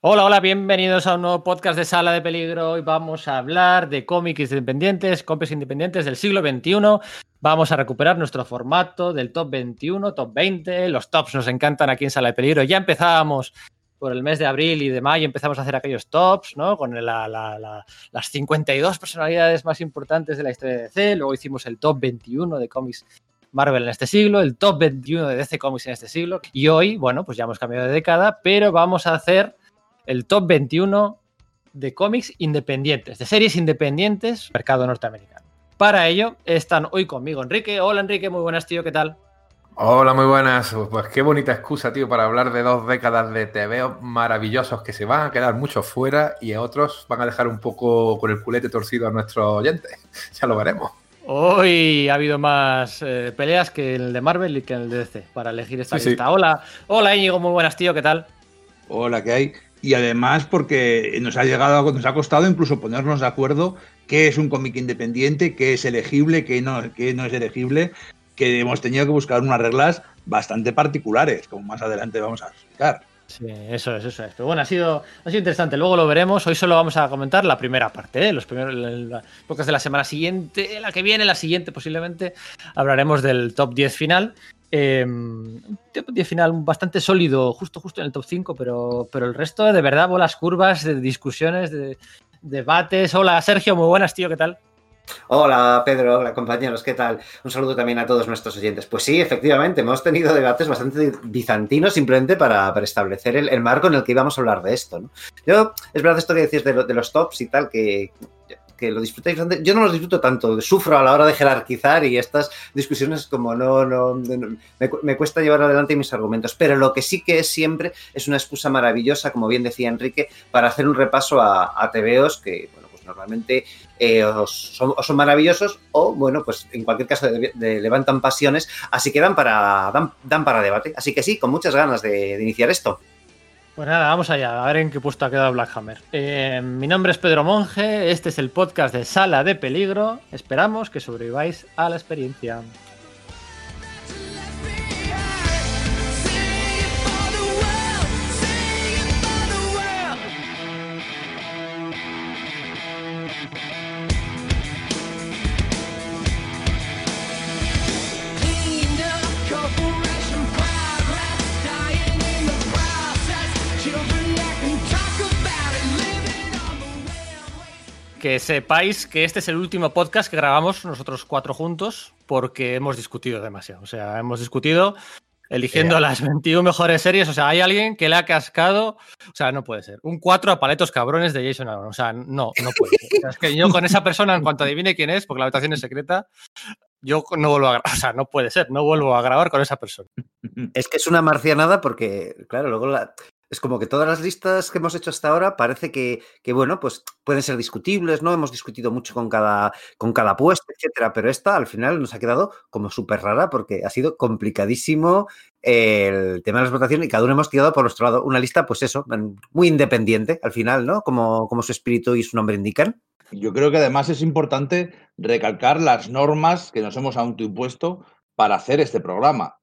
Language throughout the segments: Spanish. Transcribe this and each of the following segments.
Hola, hola, bienvenidos a un nuevo podcast de Sala de Peligro. Hoy vamos a hablar de cómics independientes, cómics independientes del siglo XXI. Vamos a recuperar nuestro formato del top 21, top 20. Los tops nos encantan aquí en Sala de Peligro. Ya empezábamos por el mes de abril y de mayo, empezamos a hacer aquellos tops, ¿no? Con la, la, la, las 52 personalidades más importantes de la historia de DC. Luego hicimos el top 21 de cómics Marvel en este siglo, el top 21 de DC Comics en este siglo. Y hoy, bueno, pues ya hemos cambiado de década, pero vamos a hacer el top 21 de cómics independientes, de series independientes, mercado norteamericano. Para ello están hoy conmigo Enrique. Hola Enrique, muy buenas tío, ¿qué tal? Hola, muy buenas. Pues qué bonita excusa, tío, para hablar de dos décadas de TV maravillosos que se van a quedar muchos fuera y otros van a dejar un poco con el culete torcido a nuestros oyentes. Ya lo veremos. Hoy ha habido más eh, peleas que el de Marvel y que el de DC para elegir esta Sí, lista. sí. Hola, hola Íñigo, muy buenas tío, ¿qué tal? Hola, ¿qué hay? Y además porque nos ha llegado, nos ha costado incluso ponernos de acuerdo qué es un cómic independiente, qué es elegible, qué no, qué no es elegible, que hemos tenido que buscar unas reglas bastante particulares, como más adelante vamos a explicar. Sí, eso es, eso es. Pero bueno, ha sido, ha sido interesante. Luego lo veremos. Hoy solo vamos a comentar la primera parte, ¿eh? los primeros de la semana siguiente, la que viene, la siguiente posiblemente. Hablaremos del top 10 final. Eh, un top 10 final bastante sólido, justo, justo en el top 5, pero, pero el resto de verdad, bolas curvas, de discusiones, de debates. Hola Sergio, muy buenas, tío, ¿qué tal? Hola Pedro, hola compañeros, ¿qué tal? Un saludo también a todos nuestros oyentes. Pues sí, efectivamente, hemos tenido debates bastante bizantinos simplemente para, para establecer el, marco en el que íbamos a hablar de esto. ¿no? Yo, es verdad esto que decís de, lo- de los tops y tal, que, que lo disfrutáis bastante. Yo no los disfruto tanto, sufro a la hora de jerarquizar y estas discusiones como no, no, me, cu- me cuesta llevar adelante mis argumentos. Pero lo que sí que es siempre es una excusa maravillosa, como bien decía Enrique, para hacer un repaso a, a TVOs que, normalmente eh, son, o maravillosos o, bueno, pues en cualquier caso levantan pasiones, así que dan para, dan, dan para debate. Así que sí, con muchas ganas de, de iniciar esto. Pues nada, vamos allá, a ver en qué puesto ha quedado Black Hammer. Eh, mi nombre es Pedro Monge, este es el podcast de Sala de Peligro. Esperamos que sobreviváis a la experiencia. Que sepáis que este es el último podcast que grabamos nosotros cuatro juntos porque hemos discutido demasiado. O sea, hemos discutido eligiendo las 21 mejores series. O sea, hay alguien que le ha cascado. O sea, no puede ser. Un 4 a paletos cabrones de Jason Aaron. O sea, no, no puede ser. O sea, es que yo con esa persona, en cuanto adivine quién es, porque la habitación es secreta, yo no vuelvo a grabar. O sea, no puede ser. No vuelvo a grabar con esa persona. Es que es una marcianada porque, claro, luego la- es como que todas las listas que hemos hecho hasta ahora parece que, que, bueno, pues pueden ser discutibles, ¿no? Hemos discutido mucho con cada, con cada puesto, etcétera, pero esta al final nos ha quedado como súper rara porque ha sido complicadísimo el tema de las votaciones y cada uno hemos tirado por nuestro lado una lista, pues eso, muy independiente al final, ¿no? Como, como su espíritu y su nombre indican. Yo creo que además es importante recalcar las normas que nos hemos autoimpuesto para hacer este programa.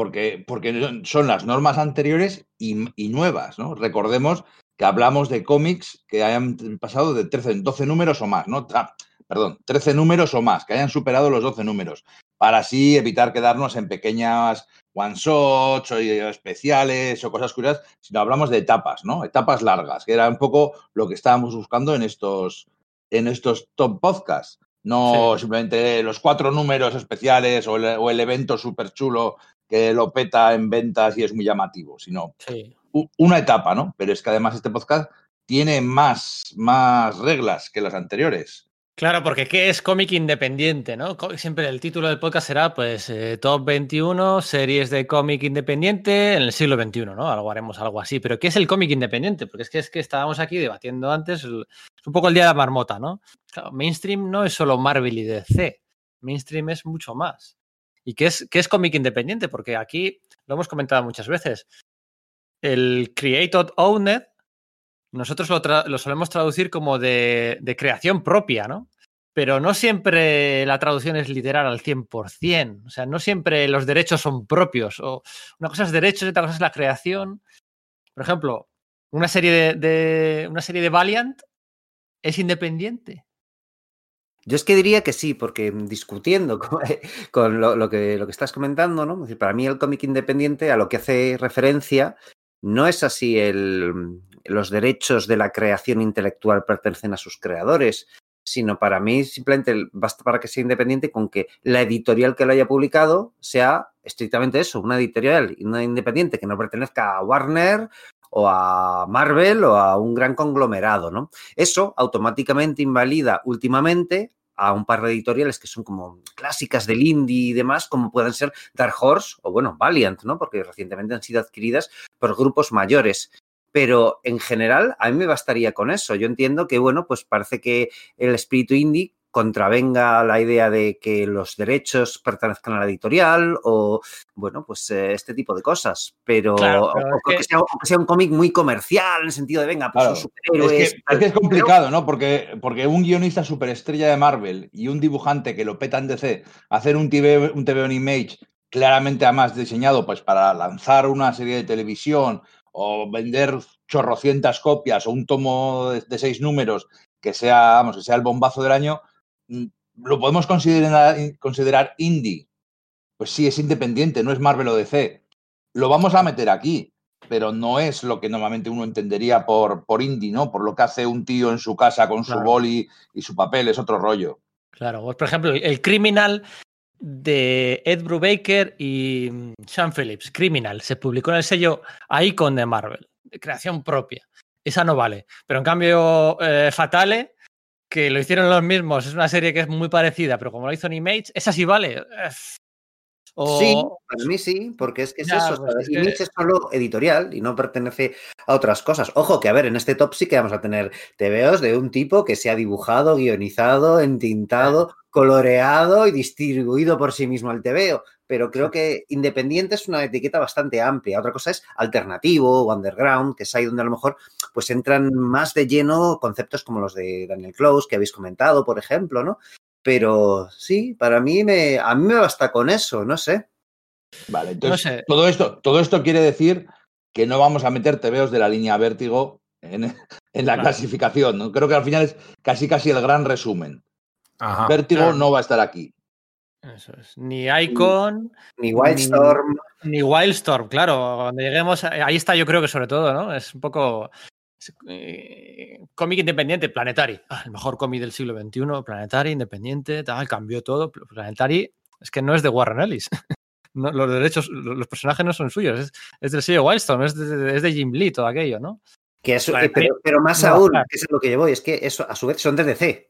Porque, porque son las normas anteriores y, y nuevas, ¿no? Recordemos que hablamos de cómics que hayan pasado de 13, 12 números o más, ¿no? Ah, perdón, 13 números o más, que hayan superado los 12 números, para así evitar quedarnos en pequeñas one-shots o especiales o cosas curiosas, sino hablamos de etapas, ¿no? Etapas largas, que era un poco lo que estábamos buscando en estos, en estos top podcasts. No Sí. simplemente los cuatro números especiales o el, o el evento súper chulo que lo peta en ventas y es muy llamativo, sino Sí. una etapa, ¿no? Pero es que además este podcast tiene más, más reglas que las anteriores. Claro, porque ¿qué es cómic independiente? ¿no? Siempre el título del podcast será pues eh, Top 21 series de cómic independiente en el siglo XXI, ¿no? Algo haremos algo así. Pero ¿qué es el cómic independiente? Porque es que, es que estábamos aquí debatiendo antes, el- es un poco el día de la marmota, ¿no? Claro, mainstream no es solo Marvel y DC, mainstream es mucho más. ¿Y qué es, qué es cómic independiente? Porque aquí lo hemos comentado muchas veces. El Created Owned, nosotros lo, lo solemos traducir como de, de creación propia, ¿no? Pero no siempre la traducción es literal al 100%. O sea, no siempre los derechos son propios. O una cosa es derechos y otra cosa es la creación. Por ejemplo, una serie de- una serie de Valiant es independiente. Yo es que diría que sí, porque discutiendo con, lo, que, lo que estás comentando, ¿no? Para mí el cómic independiente a lo que hace referencia no es así el, los derechos de la creación intelectual pertenecen a sus creadores, sino para mí simplemente basta para que sea independiente con que la editorial que lo haya publicado sea estrictamente eso, una editorial independiente que no pertenezca a Warner o a Marvel o a un gran conglomerado, ¿no? Eso automáticamente invalida últimamente a un par de editoriales que son como clásicas del indie y demás, como pueden ser Dark Horse o, bueno, Valiant, ¿no? Porque recientemente han sido adquiridas por grupos mayores. Pero en general, a mí me bastaría con eso. Yo entiendo que, bueno, pues parece que el espíritu indie contravenga la idea de que los derechos pertenezcan a la editorial o, bueno, pues eh, este tipo de cosas. Pero, Claro, pero o- es o que, que- sea, o que sea un cómic muy comercial en el sentido de, venga, pues Claro, son Es que, es que es complicado, ¿no? Porque, porque un guionista superestrella de Marvel y un dibujante que lo peta en DC, hacer un TV, un TV on Image claramente además diseñado pues para lanzar una serie de televisión o vender chorrocientas copias o un tomo de, de seis números que sea, vamos, que sea el bombazo del año, lo podemos considerar, considerar indie. Pues sí, es independiente, no es Marvel o DC. Lo vamos a meter aquí, pero no es lo que normalmente uno entendería por, por indie, ¿no? Por lo que hace un tío en su casa con su boli y su papel, es otro rollo. Claro, por ejemplo, el Criminal de Ed Brubaker y mm, Sean Phillips, Criminal, se publicó en el sello Icon de Marvel, de creación propia. Esa no vale. Pero en cambio, eh, Fatale, que lo hicieron los mismos, es una serie que es muy parecida, pero como lo hizo Image, esa sí vale. O- Sí, para mí sí, porque es que es Ya, eso. pues es que- Image es solo editorial y no pertenece a otras cosas. Ojo, que a ver, en este top sí que vamos a tener TVOs de un tipo que se ha dibujado, guionizado, entintado, coloreado y distribuido por sí mismo al TVO. Pero creo que independiente es una etiqueta bastante amplia. Otra cosa es alternativo o underground, que es ahí donde a lo mejor pues entran más de lleno conceptos como los de Daniel Close, que habéis comentado, por ejemplo, ¿no? Pero sí, para mí me, a mí me basta con eso, no sé. Vale, entonces sé. todo, esto, todo esto quiere decir que no vamos a meter TVOs de la línea vértigo en, en la Claro. clasificación. ¿no? Creo que al final es casi casi el gran resumen. Ajá. Vértigo claro. no va a estar aquí. Eso es. Ni Icon, Ni Wildstorm. ni Wildstorm, claro. Cuando lleguemos, a- ahí está yo creo que sobre todo, ¿no? Es un poco es, eh, cómic independiente, Planetary. Ah, el mejor cómic del siglo XXI, Planetary, independiente, tal, cambió todo. Planetary es que no es de Warren Ellis. No, los derechos, los personajes no son suyos, es, es del sello Wildstorm, es de, es de Jim Lee todo aquello, ¿no? Que eso, eh, pero, pero más no, aún, claro. que es lo que yo voy, es que eso a su vez son de DC.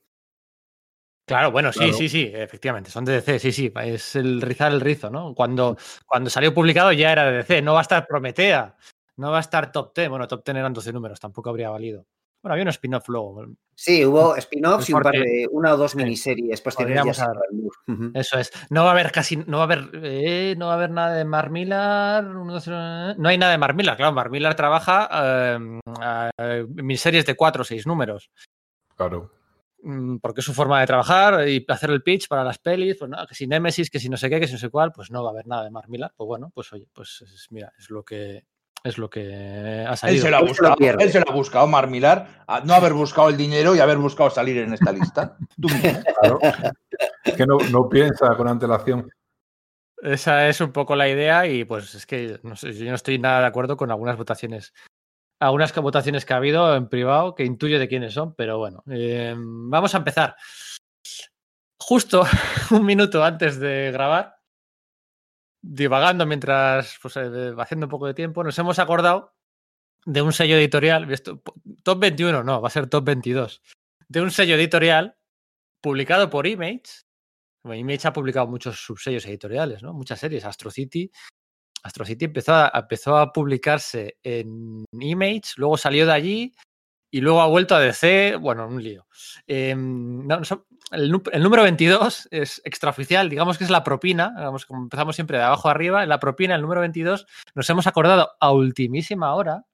Claro, bueno, sí, Claro. sí, sí, efectivamente, son de DC, sí, sí, es el rizar el rizo, ¿no? Cuando, cuando salió publicado ya era de DC, no va a estar Prometea, no va a estar Top 10, bueno, Top 10 eran 12 números, tampoco habría valido. Bueno, había un spin-off luego, Sí, hubo spin-offs y un par de una o dos miniseries posteriores. Ujú. eso es. No va a haber casi, no va a haber, eh, no va a haber nada de Mark Millar, uno, dos, eh, no hay nada de Mark Millar, claro, Mark Millar trabaja eh, a- a miniseries de 4 o 6 números. Claro. Mm, porque es su forma de trabajar y hacer el pitch para las pelis, pues nada, que si Nemesis, que si no sé qué, que si no sé cuál, pues no va a haber nada de Mark Millar. Pues bueno, pues oye, pues es- mira, es lo que es lo que ha Él salido. se lo ha Él se lo buscado, pierde. él se lo ha buscado, Marmilar, a no haber buscado el dinero y haber buscado salir en esta lista. Tú mismo. Claro. Es que no, no piensa con antelación. Esa es un poco la idea y pues es que no sé, yo no estoy nada de acuerdo con algunas votaciones. Algunas que- votaciones que ha habido en privado que intuyo de quiénes son, pero bueno, eh, vamos a empezar. Justo un minuto antes de grabar, divagando mientras, pues eh, haciendo un poco de tiempo, nos hemos acordado de un sello editorial, top 21, no, va a ser top 22, de un sello editorial publicado por Image. Image ha publicado muchos subsellos editoriales, ¿no? Muchas series. Astro City. Astro City empezó a, empezó a publicarse en Image, luego salió de allí y luego ha vuelto a DC. Bueno, un lío. So- el, número 22 es extraoficial, digamos que es la propina. Digamos, como empezamos siempre de abajo arriba, la propina, el número 22, nos hemos acordado a ultimísima hora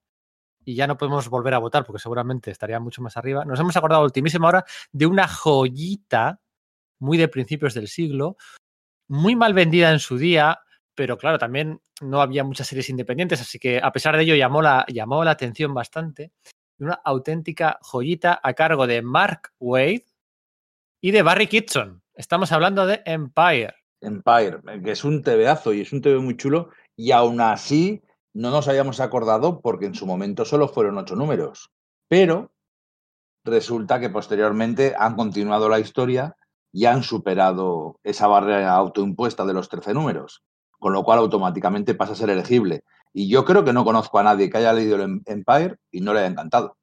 y ya no podemos volver a votar porque seguramente estaría mucho más arriba. Nos hemos acordado a ultimísima hora de una joyita muy de principios del siglo, muy mal vendida en su día, pero claro, también no había muchas series independientes, así que a pesar de ello llamó la, llamó la atención bastante. Una auténtica joyita a cargo de Mark Wade y de Barry Kitson. Estamos hablando de Empire. Empire, que es un TVazo y es un TV muy chulo, y aún así no nos habíamos acordado porque en su momento solo fueron ocho números. Pero resulta que posteriormente han continuado la historia y han superado esa barrera autoimpuesta de los 13 números, con lo cual automáticamente pasa a ser elegible. Y yo creo que no conozco a nadie que haya leído el Empire y no le haya encantado.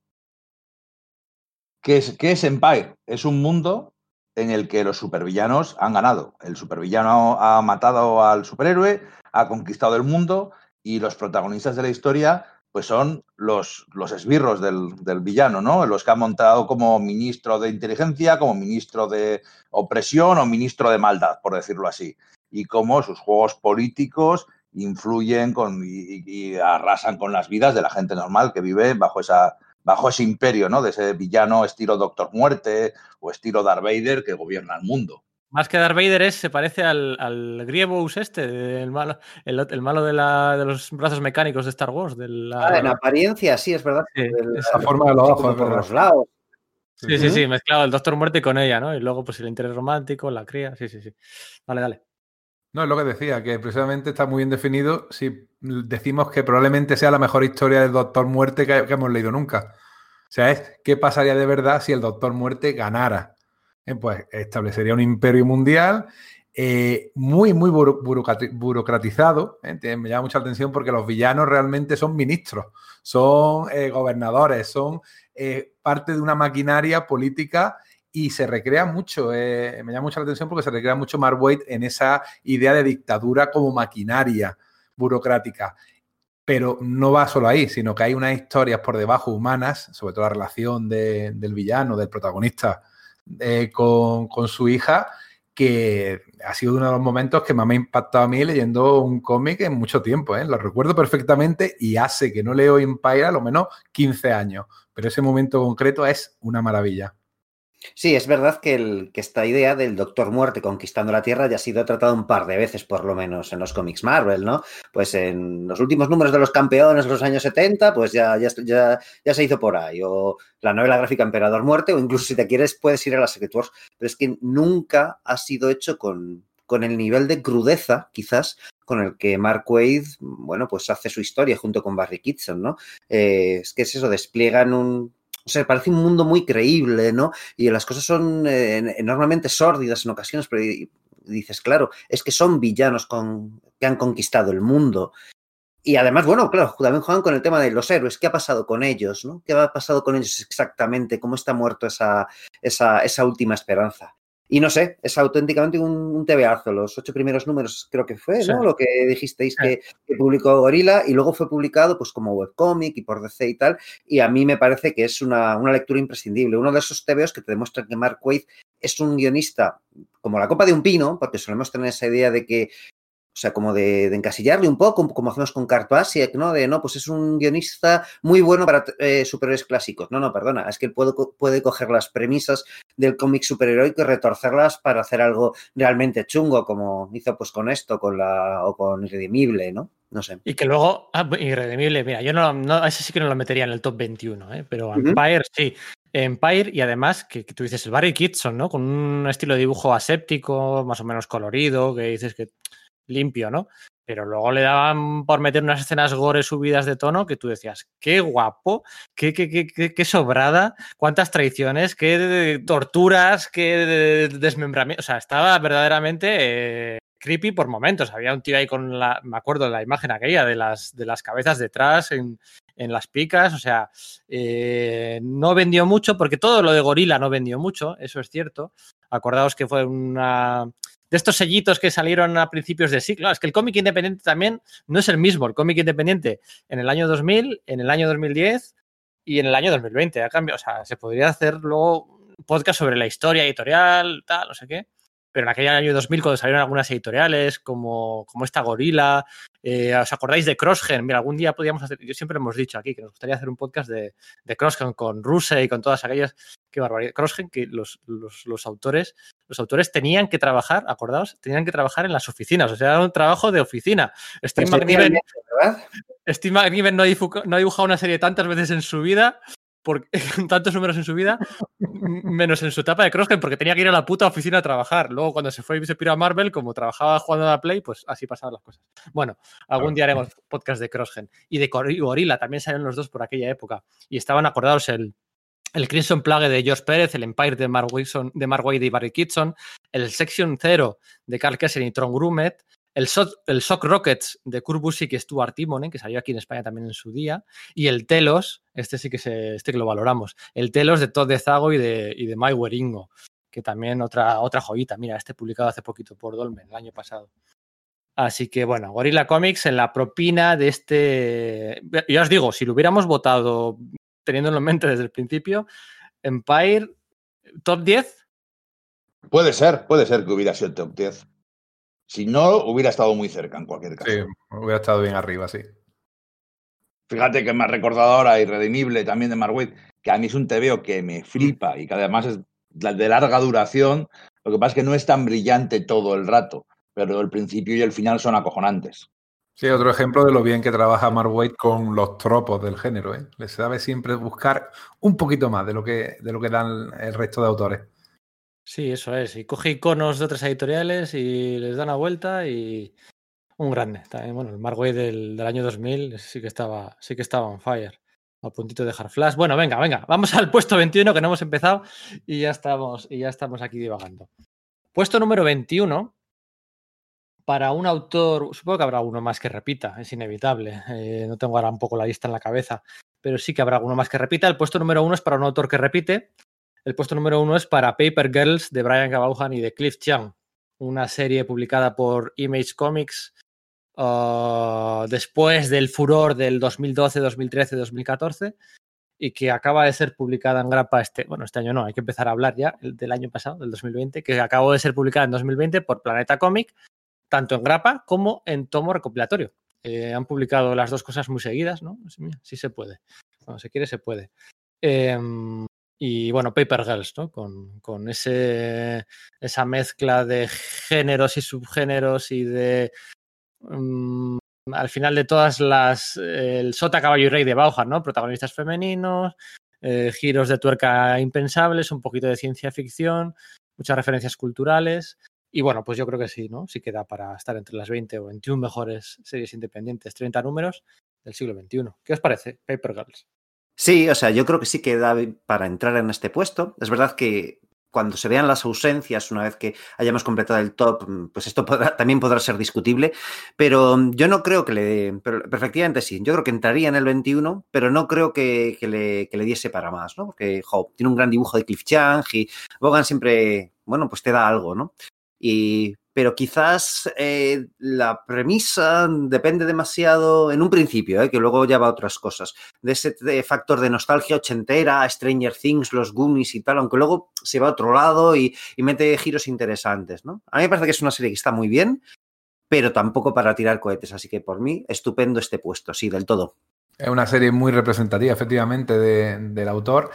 ¿Qué es, qué es Empire? Es un mundo en el que los supervillanos han ganado. El supervillano ha matado al superhéroe, ha conquistado el mundo y los protagonistas de la historia pues son los, los esbirros del, del, villano, ¿no? Los que han montado como ministro de inteligencia, como ministro de opresión o ministro de maldad, por decirlo así. Y cómo sus juegos políticos influyen con, y, y, arrasan con las vidas de la gente normal que vive bajo, esa, bajo ese imperio, ¿no? De ese villano estilo Doctor Muerte o estilo Darth Vader que gobierna el mundo. Más que Darth Vader es, se parece al, al Grievous este, el malo, el, el malo de, la, de, los brazos mecánicos de Star Wars. De la... ah, en apariencia, sí, es verdad. Sí, el, esa forma de los ojos. Por los lados. Sí, sí, sí, mezclado el Doctor Muerte con ella, ¿no? Y luego, pues el interés romántico, la cría. Sí, sí, sí. Dale, dale. No, es lo que decía, que precisamente está muy bien definido si decimos que probablemente sea la mejor historia del Doctor Muerte que, hemos leído nunca. O sea, es qué pasaría de verdad si el Doctor Muerte ganara eh, pues establecería un imperio mundial eh, muy, muy burocratizado. ¿eh? Me llama mucha atención porque los villanos realmente son ministros, son gobernadores, son parte de una maquinaria política y se recrea mucho, me llama mucha la atención porque se recrea mucho Mark Waid en esa idea de dictadura como maquinaria burocrática. Pero no va solo ahí, sino que hay unas historias por debajo humanas, sobre todo la relación de, del villano, del protagonista, eh, con, con, su hija, que ha sido uno de los momentos que más me ha impactado a mí leyendo un cómic en mucho tiempo. ¿eh? Lo recuerdo perfectamente y hace que no leo Empire a lo menos 15 años, pero ese momento concreto es una maravilla. Sí, es verdad que, el, que, esta idea del Doctor Muerte conquistando la Tierra ya ha sido tratada un par de veces, por lo menos, en los cómics Marvel, ¿no? Pues en los últimos números de los campeones de los años 70, pues ya, ya, ya, ya se hizo por ahí. O la novela gráfica Emperador Muerte, o incluso si te quieres, puedes ir a la Secret Wars. Pero es que nunca ha sido hecho con, con el nivel de crudeza, quizás, con el que Mark Wade, bueno, pues hace su historia junto con Barry Kitson, ¿no? Eh, es que es eso, despliegan un o sea, parece un mundo muy creíble, ¿no? Y las cosas son eh, enormemente sórdidas en ocasiones, pero dices, claro, es que son villanos con, que han conquistado el mundo. Y además, bueno, claro, también juegan con el tema de los héroes. ¿Qué ha pasado con ellos? ¿no? ¿Qué ha pasado con ellos exactamente? ¿Cómo está muerto esa, esa última esperanza? Y no sé, es auténticamente un, un TVAzo. Los ocho primeros números creo que fue, ¿no? Sí. Lo que dijisteis sí. que, que, publicó Gorila y luego fue publicado pues como webcómic y por DC y tal. Y a mí me parece que es una, una lectura imprescindible. Uno de esos TVOs que te demuestran que Mark Waid es un guionista como la copa de un pino, porque solemos tener esa idea de que o sea, como de, de, encasillarle un poco, como hacemos con Kurt Basiek, ¿no? De, no, pues es un guionista muy bueno para eh, superhéroes clásicos. No, no, perdona, es que él puede, puede coger las premisas del cómic superheroico y retorcerlas para hacer algo realmente chungo, como hizo pues con esto, con la, o con Irredimible, ¿no? No sé. Y que luego, ah, Irredimible, mira, yo no, no, ese sí que no lo metería en el top 21, ¿eh? pero Empire uh -huh. sí. Empire y además que, que, tú dices el Barry Kitson, ¿no? Con un estilo de dibujo aséptico, más o menos colorido, que dices que limpio, ¿no? Pero luego le daban por meter unas escenas gore subidas de tono que tú decías, qué guapo, qué, qué, qué, qué sobrada, cuántas traiciones, qué torturas, qué desmembramiento. O sea, estaba verdaderamente eh, creepy por momentos. Había un tío ahí con la, me acuerdo de la imagen aquella de las, de las cabezas detrás en, en las picas. O sea, eh, no vendió mucho porque todo lo de gorila no vendió mucho, eso es cierto. Acordaos que fue una de estos sellitos que salieron a principios de siglo. Es que el cómic independiente también no es el mismo. El cómic independiente en el año 2000, en el año 2010 y en el año 2020. A cambio, o sea, se podría hacer luego podcast sobre la historia editorial, tal, no sé qué. Pero en aquel año 2000 cuando salieron algunas editoriales como, como esta Gorila, eh, ¿os acordáis de Crossgen? Mira, algún día podríamos hacer, yo siempre hemos dicho aquí que nos gustaría hacer un podcast de, de Crossgen con Ruse y con todas aquellas, qué barbaridad, Crossgen, que los, los, los, autores, los autores tenían que trabajar, acordaos, tenían que trabajar en las oficinas, o sea, era un trabajo de oficina. Steve McNiven, Steve McNiven no ha dibujado una serie tantas veces en su vida por, con tantos números en su vida, menos en su etapa de Crossgen, porque tenía que ir a la puta oficina a trabajar. Luego, cuando se fue y se piró a Marvel, como trabajaba jugando a la Play, pues así pasaban las cosas. Bueno, algún día haremos podcast de Crossgen. Y de Gorilla también salieron los dos por aquella época. Y estaban acordados el, el Crimson Plague de George Pérez, el Empire de Mark, Wilson, de Mark Wade y Barry Kitson, el Section Zero de Carl Kessel y Tron Grumet, el, Shock, el Shock Rockets de Kurt Busiek y Stuart Timonen, que salió aquí en España también en su día, y el Telos, este sí que, se, este lo valoramos, el Telos de Todd de Zago y de, y de Mike Weringo, que también otra, otra joyita, mira, este publicado hace poquito por Dolmen, el año pasado. Así que bueno, Gorilla Comics en la propina de este. Ya os digo, si lo hubiéramos votado teniéndolo en mente desde el principio, Empire, top 10. Puede ser, puede ser que hubiera sido el top 10. Si no, hubiera estado muy cerca en cualquier caso. Sí, hubiera estado bien arriba, sí. Fíjate que me ha recordado ahora Irredimible también de Mark que a mí es un TVO que me flipa y que además es de larga duración. Lo que pasa es que no es tan brillante todo el rato, pero el principio y el final son acojonantes. Sí, otro ejemplo de lo bien que trabaja Mark Waid con los tropos del género. ¿eh? Le sabe siempre buscar un poquito más de lo que, de lo que dan el resto de autores. Sí, eso es. Y coge iconos de otras editoriales y les da una vuelta y un grande. También, bueno, el Marway del, del, año 2000 sí que estaba, sí que estaba on fire. A puntito de dejar flash. Bueno, venga, venga. Vamos al puesto 21 que no hemos empezado y ya estamos, y ya estamos aquí divagando. Puesto número 21 para un autor, supongo que habrá uno más que repita, es inevitable. Eh, no tengo ahora un poco la lista en la cabeza, pero sí que habrá uno más que repita. El puesto número uno es para un autor que repite, el puesto número uno es para Paper Girls de Brian Cabauhan y de Cliff Chiang, una serie publicada por Image Comics uh, después del furor del 2012, 2013, 2014 y que acaba de ser publicada en grapa este, bueno, este año no, hay que empezar a hablar ya del año pasado, del 2020, que acabó de ser publicada en 2020 por Planeta Comic, tanto en grapa como en tomo recopilatorio. Eh, han publicado las dos cosas muy seguidas, ¿no? Sí, sí se puede. Cuando se quiere, se puede. Eh, y bueno, Paper Girls, ¿no? Con, con ese, esa mezcla de géneros y subgéneros y de. Um, al final de todas las. El Sota, Caballo y Rey de Bauhan, ¿no? Protagonistas femeninos, eh, giros de tuerca impensables, un poquito de ciencia ficción, muchas referencias culturales. Y bueno, pues yo creo que sí, ¿no? Sí queda para estar entre las 20 o 21 mejores series independientes, 30 números del siglo XXI. ¿Qué os parece, Paper Girls? Sí, o sea, yo creo que sí que da para entrar en este puesto. Es verdad que cuando se vean las ausencias, una vez que hayamos completado el top, pues esto también podrá ser discutible, pero yo no creo que le... Pero efectivamente sí, yo creo que entraría en el 21, pero no creo que, que, le, que le, diese para más, ¿no? Porque, jo, tiene un gran dibujo de Cliff Chang y Bogan siempre, bueno, pues te da algo, ¿no? Y pero quizás eh, la premisa depende demasiado en un principio, eh, que luego ya va a otras cosas, de ese factor de nostalgia ochentera, Stranger Things, los Goonies y tal, aunque luego se va a otro lado y, y, mete giros interesantes, ¿no? A mí me parece que es una serie que está muy bien, pero tampoco para tirar cohetes, así que por mí, estupendo este puesto, sí, del todo. Es una serie muy representativa, efectivamente, de, del autor.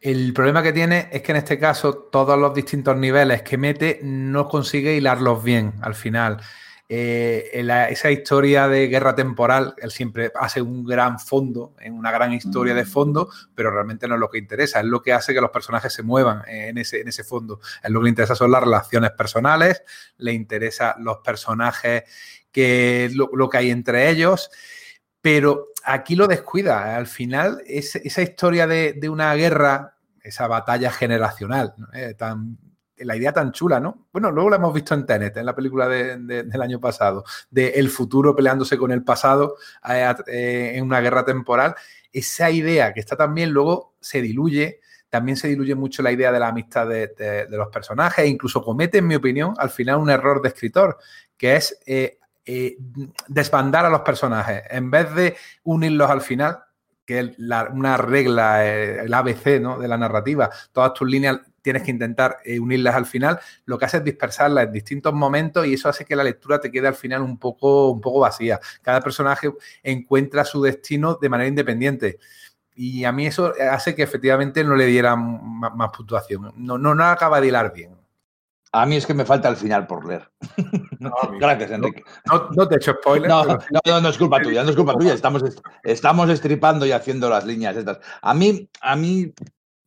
El problema que tiene es que en este caso todos los distintos niveles que mete no consigue hilarlos bien al final. Eh, la, esa historia de guerra temporal, él siempre hace un gran fondo, en una gran historia de fondo, pero realmente no es lo que interesa, es lo que hace que los personajes se muevan en ese, en ese fondo. Es lo que le interesa son las relaciones personales, le interesa los personajes, que, lo, lo que hay entre ellos pero aquí lo descuida. Al final, es, esa historia de, una guerra, esa batalla generacional, eh, la idea tan chula, ¿no? Bueno, luego la hemos visto en Tenet, en la película de, de, del año pasado, de el futuro peleándose con el pasado eh, eh, en una guerra temporal. Esa idea que está también luego se diluye. También se diluye mucho la idea de la amistad de, los personajes e incluso comete, en mi opinión, al final un error de escritor, que es eh, eh, desbandar a los personajes. En vez de unirlos al final, que es una regla, eh, el ABC ¿no? de la narrativa, todas tus líneas tienes que intentar eh, unirlas al final, lo que hace es dispersarlas en distintos momentos y eso hace que la lectura te quede al final un poco, un poco vacía. Cada personaje encuentra su destino de manera independiente. Y a mí eso hace que efectivamente no le dieran más, puntuación. No, no, no acaba de hilar bien. A mí es que me falta el final por leer. Gracias, Enrique. No, te he hecho spoiler. No, no, no, es culpa tuya, no es culpa tuya. Estamos, estamos estripando y haciendo las líneas estas. A mí, a mí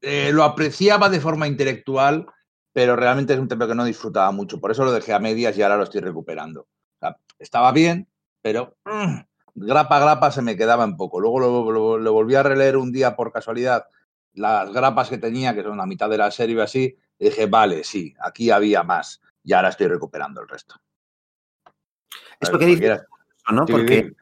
eh, lo apreciaba de forma intelectual, pero realmente es un tema que no disfrutaba mucho. Por eso lo dejé a medias y ahora lo estoy recuperando. estaba bien, pero mm, grapa grapa se me quedaba un poco. Luego lo, volví a releer un día por casualidad, las grapas que tenía, que son la mitad de la serie y así, y dije, vale, sí, aquí había más. Y ahora estoy recuperando el resto. Esto que dices, ¿no? Porque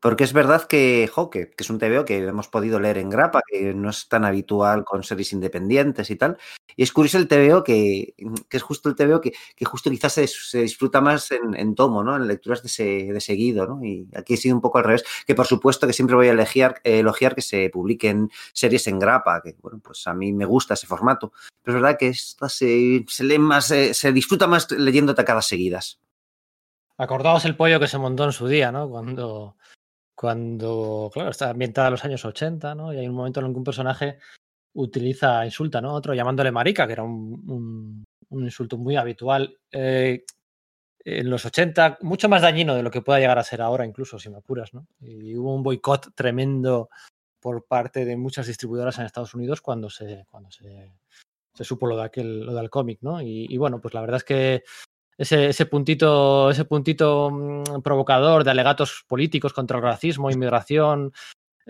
porque es verdad que Hoke, que es un TVO que hemos podido leer en grapa, que no es tan habitual con series independientes y tal. Y es curioso el TVO que, que es justo el TVO que, que justo quizás se, disfruta más en, tomo, ¿no? En lecturas de, de, seguido, ¿no? Y aquí ha sido un poco al revés, que por supuesto que siempre voy a elogiar, elogiar que se publiquen series en grapa, que bueno, pues a mí me gusta ese formato. Pero es verdad que esta se, se lee más, se, se disfruta más leyéndote a cada seguidas. Acordaos el pollo que se montó en su día, ¿no? Cuando cuando, claro, está ambientada en los años 80, ¿no? Y hay un momento en el que un personaje utiliza, insulta, ¿no? Otro llamándole marica, que era un, insulto muy habitual eh, en los 80, mucho más dañino de lo que pueda llegar a ser ahora, incluso, si me apuras, ¿no? Y hubo un boicot tremendo por parte de muchas distribuidoras en Estados Unidos cuando se, cuando se, se supo lo de aquel, lo del cómic, ¿no? y, bueno, pues la verdad es que ese, puntito, ese puntito mm, provocador de alegatos políticos contra el racismo, inmigración,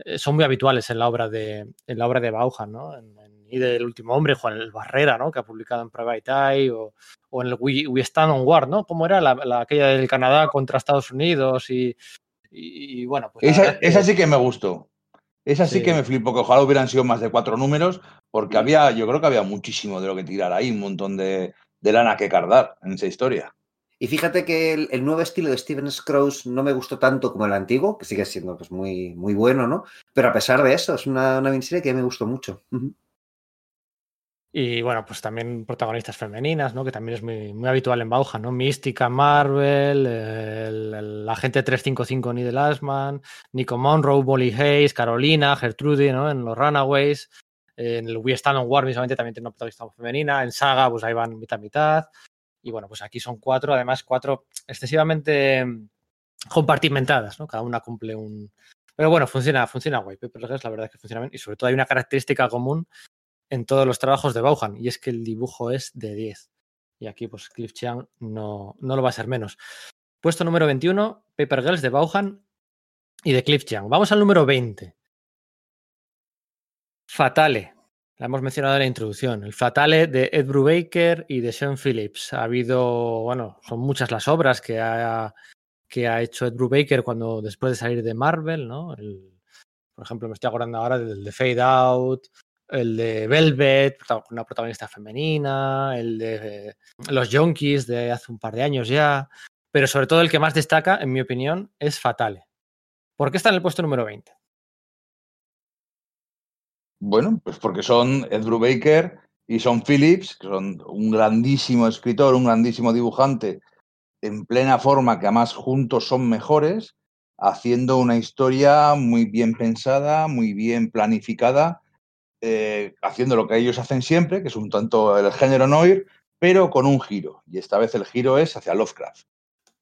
eh, son muy habituales en la obra de, en la obra de Bauhan, ¿no? y del último hombre, Juan el Barrera, ¿no? Que ha publicado en Private Eye, o, en el We, Stand on War, ¿no? ¿Cómo era la, aquella del Canadá contra Estados Unidos? Y, bueno, pues. Esa, sí que me gustó. Esa sí. que me flipó, que ojalá hubieran sido más de cuatro números, porque había, yo creo que había muchísimo de lo que tirar ahí, un montón de, de lana que cardar en esa historia. Y fíjate que el, nuevo estilo de Steven Scrooge no me gustó tanto como el antiguo, que sigue siendo pues, muy, muy bueno, ¿no? Pero a pesar de eso, es una, una miniserie que me gustó mucho. Y bueno, pues también protagonistas femeninas, ¿no? Que también es muy, muy habitual en Bauja, ¿no? Mística, Marvel, el, agente 355 Needle Asman, Nico Monroe, Molly Hayes, Carolina, Gertrude, ¿no? En los Runaways. En el We Stand on War, mismamente, también tiene una protagonista femenina. En Saga, pues ahí van mitad mitad. Y bueno, pues aquí son cuatro, además cuatro excesivamente compartimentadas, ¿no? Cada una cumple un... Pero bueno, funciona, funciona guay. Paper la verdad es que funciona bien. Y sobre todo hay una característica común en todos los trabajos de Bauhan, y es que el dibujo es de 10. Y aquí, pues, Cliff Chiang no, no lo va a ser menos. Puesto número 21, Paper Girls de Bauhan y de Cliff Chiang. Vamos al número 20. Fatale. La hemos mencionado en la introducción. El Fatale de Ed Brubaker y de Sean Phillips. Ha habido, bueno, son muchas las obras que ha, que ha hecho Ed Brubaker cuando después de salir de Marvel, ¿no? por ejemplo, me estoy acordando ahora del de Fade Out, el de Velvet, una protagonista femenina, el de Los Junkies de hace un par de años ya. Pero sobre todo el que más destaca, en mi opinión, es Fatale. ¿Por qué está en el puesto número 20? Bueno, pues porque son Ed Brubaker y Son Phillips, que son un grandísimo escritor, un grandísimo dibujante, en plena forma, que además juntos son mejores, haciendo una historia muy bien pensada, muy bien planificada, eh, haciendo lo que ellos hacen siempre, que es un tanto el género noir, pero con un giro. Y esta vez el giro es hacia Lovecraft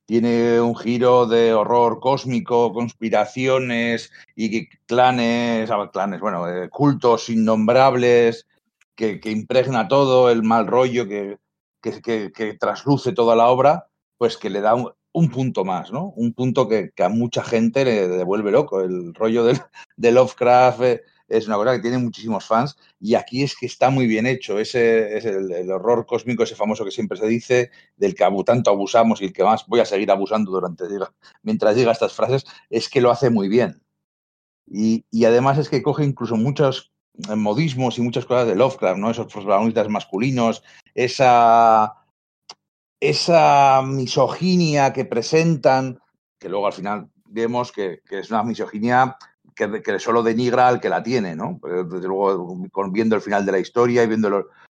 tiene un giro de horror cósmico, conspiraciones y clanes, ah, clanes, bueno, eh, cultos innombrables que, impregna todo, el mal rollo que, que, trasluce toda la obra, pues que le da un, punto más, ¿no? Un punto que, a mucha gente le devuelve loco. El rollo de Lovecraft, eh, es una cosa que tiene muchísimos fans y aquí es que está muy bien hecho. Ese es el, horror cósmico, ese famoso que siempre se dice, del que tanto abusamos y el que más voy a seguir abusando durante mientras diga estas frases, es que lo hace muy bien. Y, además es que coge incluso muchos modismos y muchas cosas de Lovecraft, ¿no? Esos protagonistas masculinos, esa, esa misoginia que presentan, que luego al final vemos que es una misoginia que, solo denigra al que la tiene, ¿no? Desde luego, viendo el final de la historia y viendo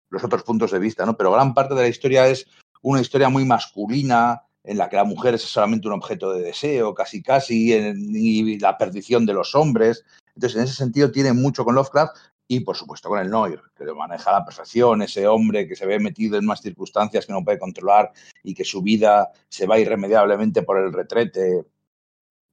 los otros puntos de vista, ¿no? Pero gran parte de la historia es una historia muy masculina, en la que la mujer es solamente un objeto de deseo, casi casi, y la perdición de los hombres. Entonces, en ese sentido, tiene mucho con Lovecraft y, por supuesto, con el Noir, que lo maneja a la perfección, ese hombre que se ve metido en unas circunstancias que no puede controlar y que su vida se va irremediablemente por el retrete.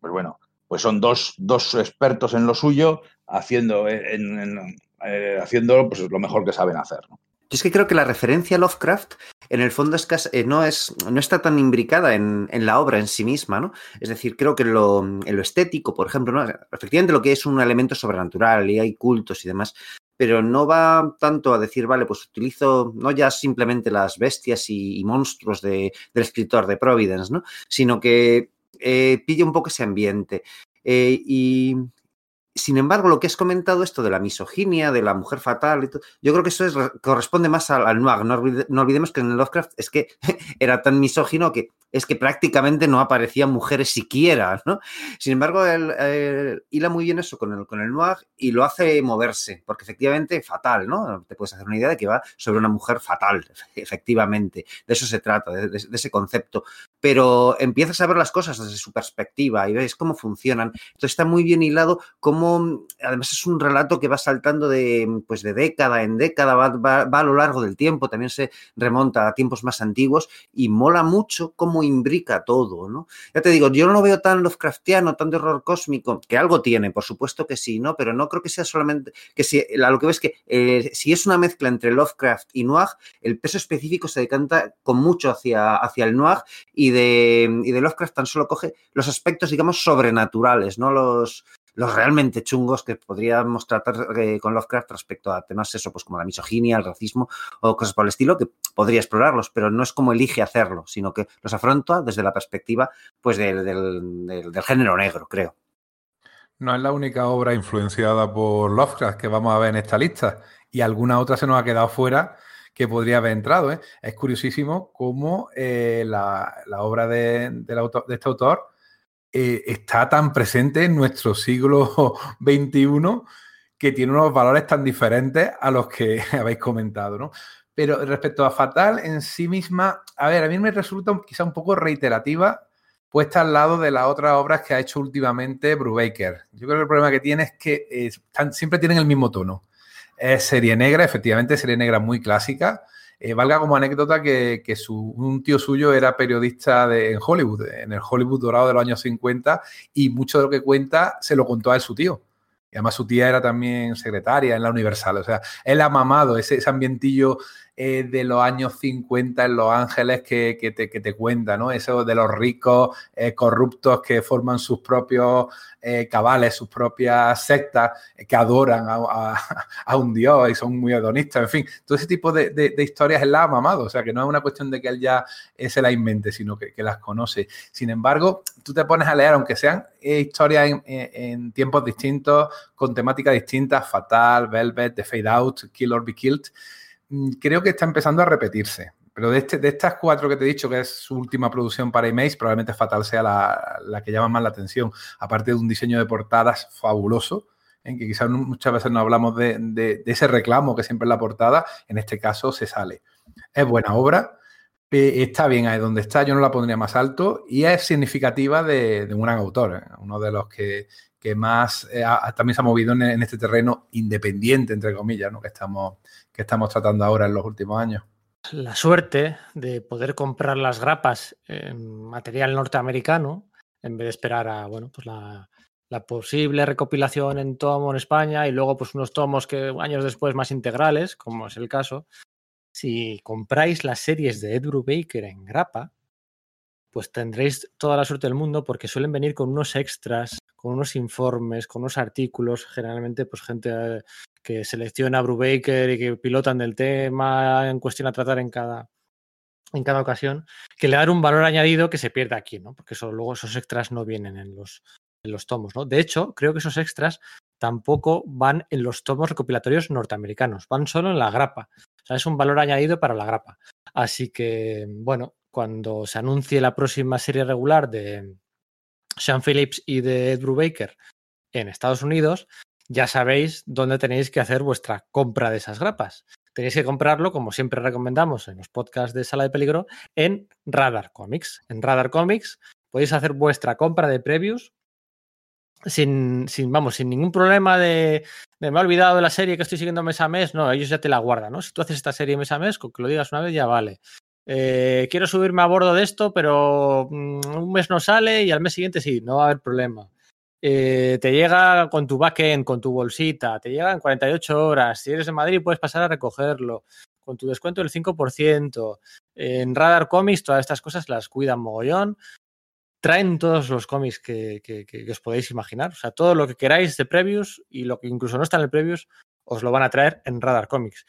Pues bueno, pues son dos, dos expertos en lo suyo haciendo, en, eh, haciendo pues, lo mejor que saben hacer. Yo es que creo que la referencia a Lovecraft, en el fondo, eh, no, es, no está tan imbricada en, la obra en sí misma, ¿no? Es decir, creo que en lo, estético, por ejemplo, ¿no? efectivamente lo que es un elemento sobrenatural y hay cultos y demás, pero no va tanto a decir, vale, pues utilizo no ya simplemente las bestias y, monstruos del escritor de Providence, ¿no? Sino que eh, un poco ese ambiente. Eh, y sin embargo, lo que has comentado, esto de la misoginia, de la mujer fatal, yo creo que eso es, corresponde más al, noir. No, olvidemos que en Lovecraft es que era tan misógino que es que prácticamente no aparecían mujeres siquiera, ¿no? Sin embargo, él, hila muy bien eso con el, con el noir y lo hace moverse, porque efectivamente fatal, ¿no? Te puedes hacer una idea de que va sobre una mujer fatal, efectivamente. De eso se trata, de, ese concepto. Pero empiezas a ver las cosas desde su perspectiva y ves cómo funcionan. Entonces está muy bien hilado cómo, además es un relato que va saltando de, pues de década en década, va, va a lo largo del tiempo, también se remonta a tiempos más antiguos y mola mucho cómo imbrica todo, ¿no? Ya te digo, yo no lo veo tan Lovecraftiano, tan de horror cósmico, que algo tiene, por supuesto que sí, ¿no? Pero no creo que sea solamente, que si, lo que ves que eh, si es una mezcla entre Lovecraft y Noir, el peso específico se decanta con mucho hacia, hacia el Noir y y de Lovecraft tan solo coge los aspectos, digamos, sobrenaturales, ¿no? Los, los realmente chungos que podríamos tratar eh, con Lovecraft respecto a temas eso, pues como la misoginia, el racismo o cosas por el estilo, que podría explorarlos, pero no es como elige hacerlo, sino que los afronta desde la perspectiva pues del, del género negro, creo. No es la única obra influenciada por Lovecraft que vamos a ver en esta lista y alguna otra se nos ha quedado fuera que podría haber entrado. ¿eh? Es curiosísimo cómo eh, la, obra de, este autor eh, está tan presente en nuestro siglo XXI que tiene unos valores tan diferentes a los que habéis comentado, ¿no? Pero respecto a Fatal en sí misma, a ver, a mí me resulta quizá un poco reiterativa puesta al lado de las otras obras que ha hecho últimamente Brubaker. Yo creo que el problema que tiene es que siempre tienen el mismo tono. Es serie negra, efectivamente, serie negra muy clásica, eh, valga como anécdota que, un tío suyo era periodista en Hollywood, en el Hollywood dorado de los años 50, y mucho de lo que cuenta se lo contó a él su tío. Y además su tía era también secretaria en la Universal. O sea, él ha mamado ese ambientillo eh, de los años 50 en Los Ángeles que, te, que te, cuenta, ¿no? Eso de los ricos eh, corruptos que forman sus propios eh, cabales, sus propias sectas que adoran a, un dios y son muy hedonistas, en fin, todo ese tipo de, historias él las ha mamado, o sea que no es una cuestión de que él ya se las invente, sino que, las conoce. Sin embargo, tú te pones a leer, aunque sean historias en, en, tiempos distintos, con temáticas distintas, Fatal, Velvet, The Fade Out, Kill or Be Killed, creo que está empezando a repetirse. Pero de, este, de estas cuatro que te he dicho, que es su última producción para Image, probablemente Fatal sea la, que llama más la atención. Aparte de un diseño de portadas fabuloso, en que quizás muchas veces no hablamos de, ese reclamo que siempre en la portada, en este caso se sale. Es buena obra, está bien ahí donde está, yo no la pondría más alto y es significativa de, un gran autor, ¿eh? uno de los que, más eh, también se ha movido en, en, este terreno independiente, entre comillas, ¿no? que estamos que estamos tratando ahora en los últimos años. La suerte de poder comprar las grapas en material norteamericano en vez de esperar a bueno, pues la, posible recopilación en tomo en España y luego pues unos tomos que años después más integrales, como es el caso. Si compráis las series de Ed Baker en grapa, pues tendréis toda la suerte del mundo porque suelen venir con unos extras, con unos informes, con unos artículos, generalmente pues gente que selecciona a Brubaker y que pilotan del tema en cuestión a tratar en cada, en cada ocasión, que le dan un valor añadido que se pierde aquí, ¿no? Porque luego esos extras no vienen en los, en los tomos, ¿no? De hecho, creo que esos extras tampoco van en los tomos recopilatorios norteamericanos, van solo en la grapa. O sea, es un valor añadido para la grapa. Así que, bueno, cuando se anuncie la próxima serie regular de Sean Phillips y de Ed Brubaker en Estados Unidos, ya sabéis dónde tenéis que hacer vuestra compra de esas grapas. tenéis que comprarlo, como siempre recomendamos en los podcasts de Sala de Peligro, en Radar Comics. En Radar Comics podéis hacer vuestra compra de previews sin, sin, vamos, sin ningún problema de, de, me he olvidado de la serie que estoy siguiendo mes a mes. No, ellos ya te la guardan, ¿no? Si tú haces esta serie mes a mes, con que lo digas una vez ya vale. Eh, quiero subirme a bordo de esto, pero mm, un mes no sale y al mes siguiente sí, no va a haber problema. Eh, te llega con tu backend, con tu bolsita, te llega en 48 horas. Si eres de Madrid, puedes pasar a recogerlo con tu descuento del 5%. En Radar Comics, todas estas cosas las cuidan mogollón traen todos los cómics que, os podéis imaginar. O sea, todo lo que queráis de previews y lo que incluso no está en el previews, os lo van a traer en Radar Comics.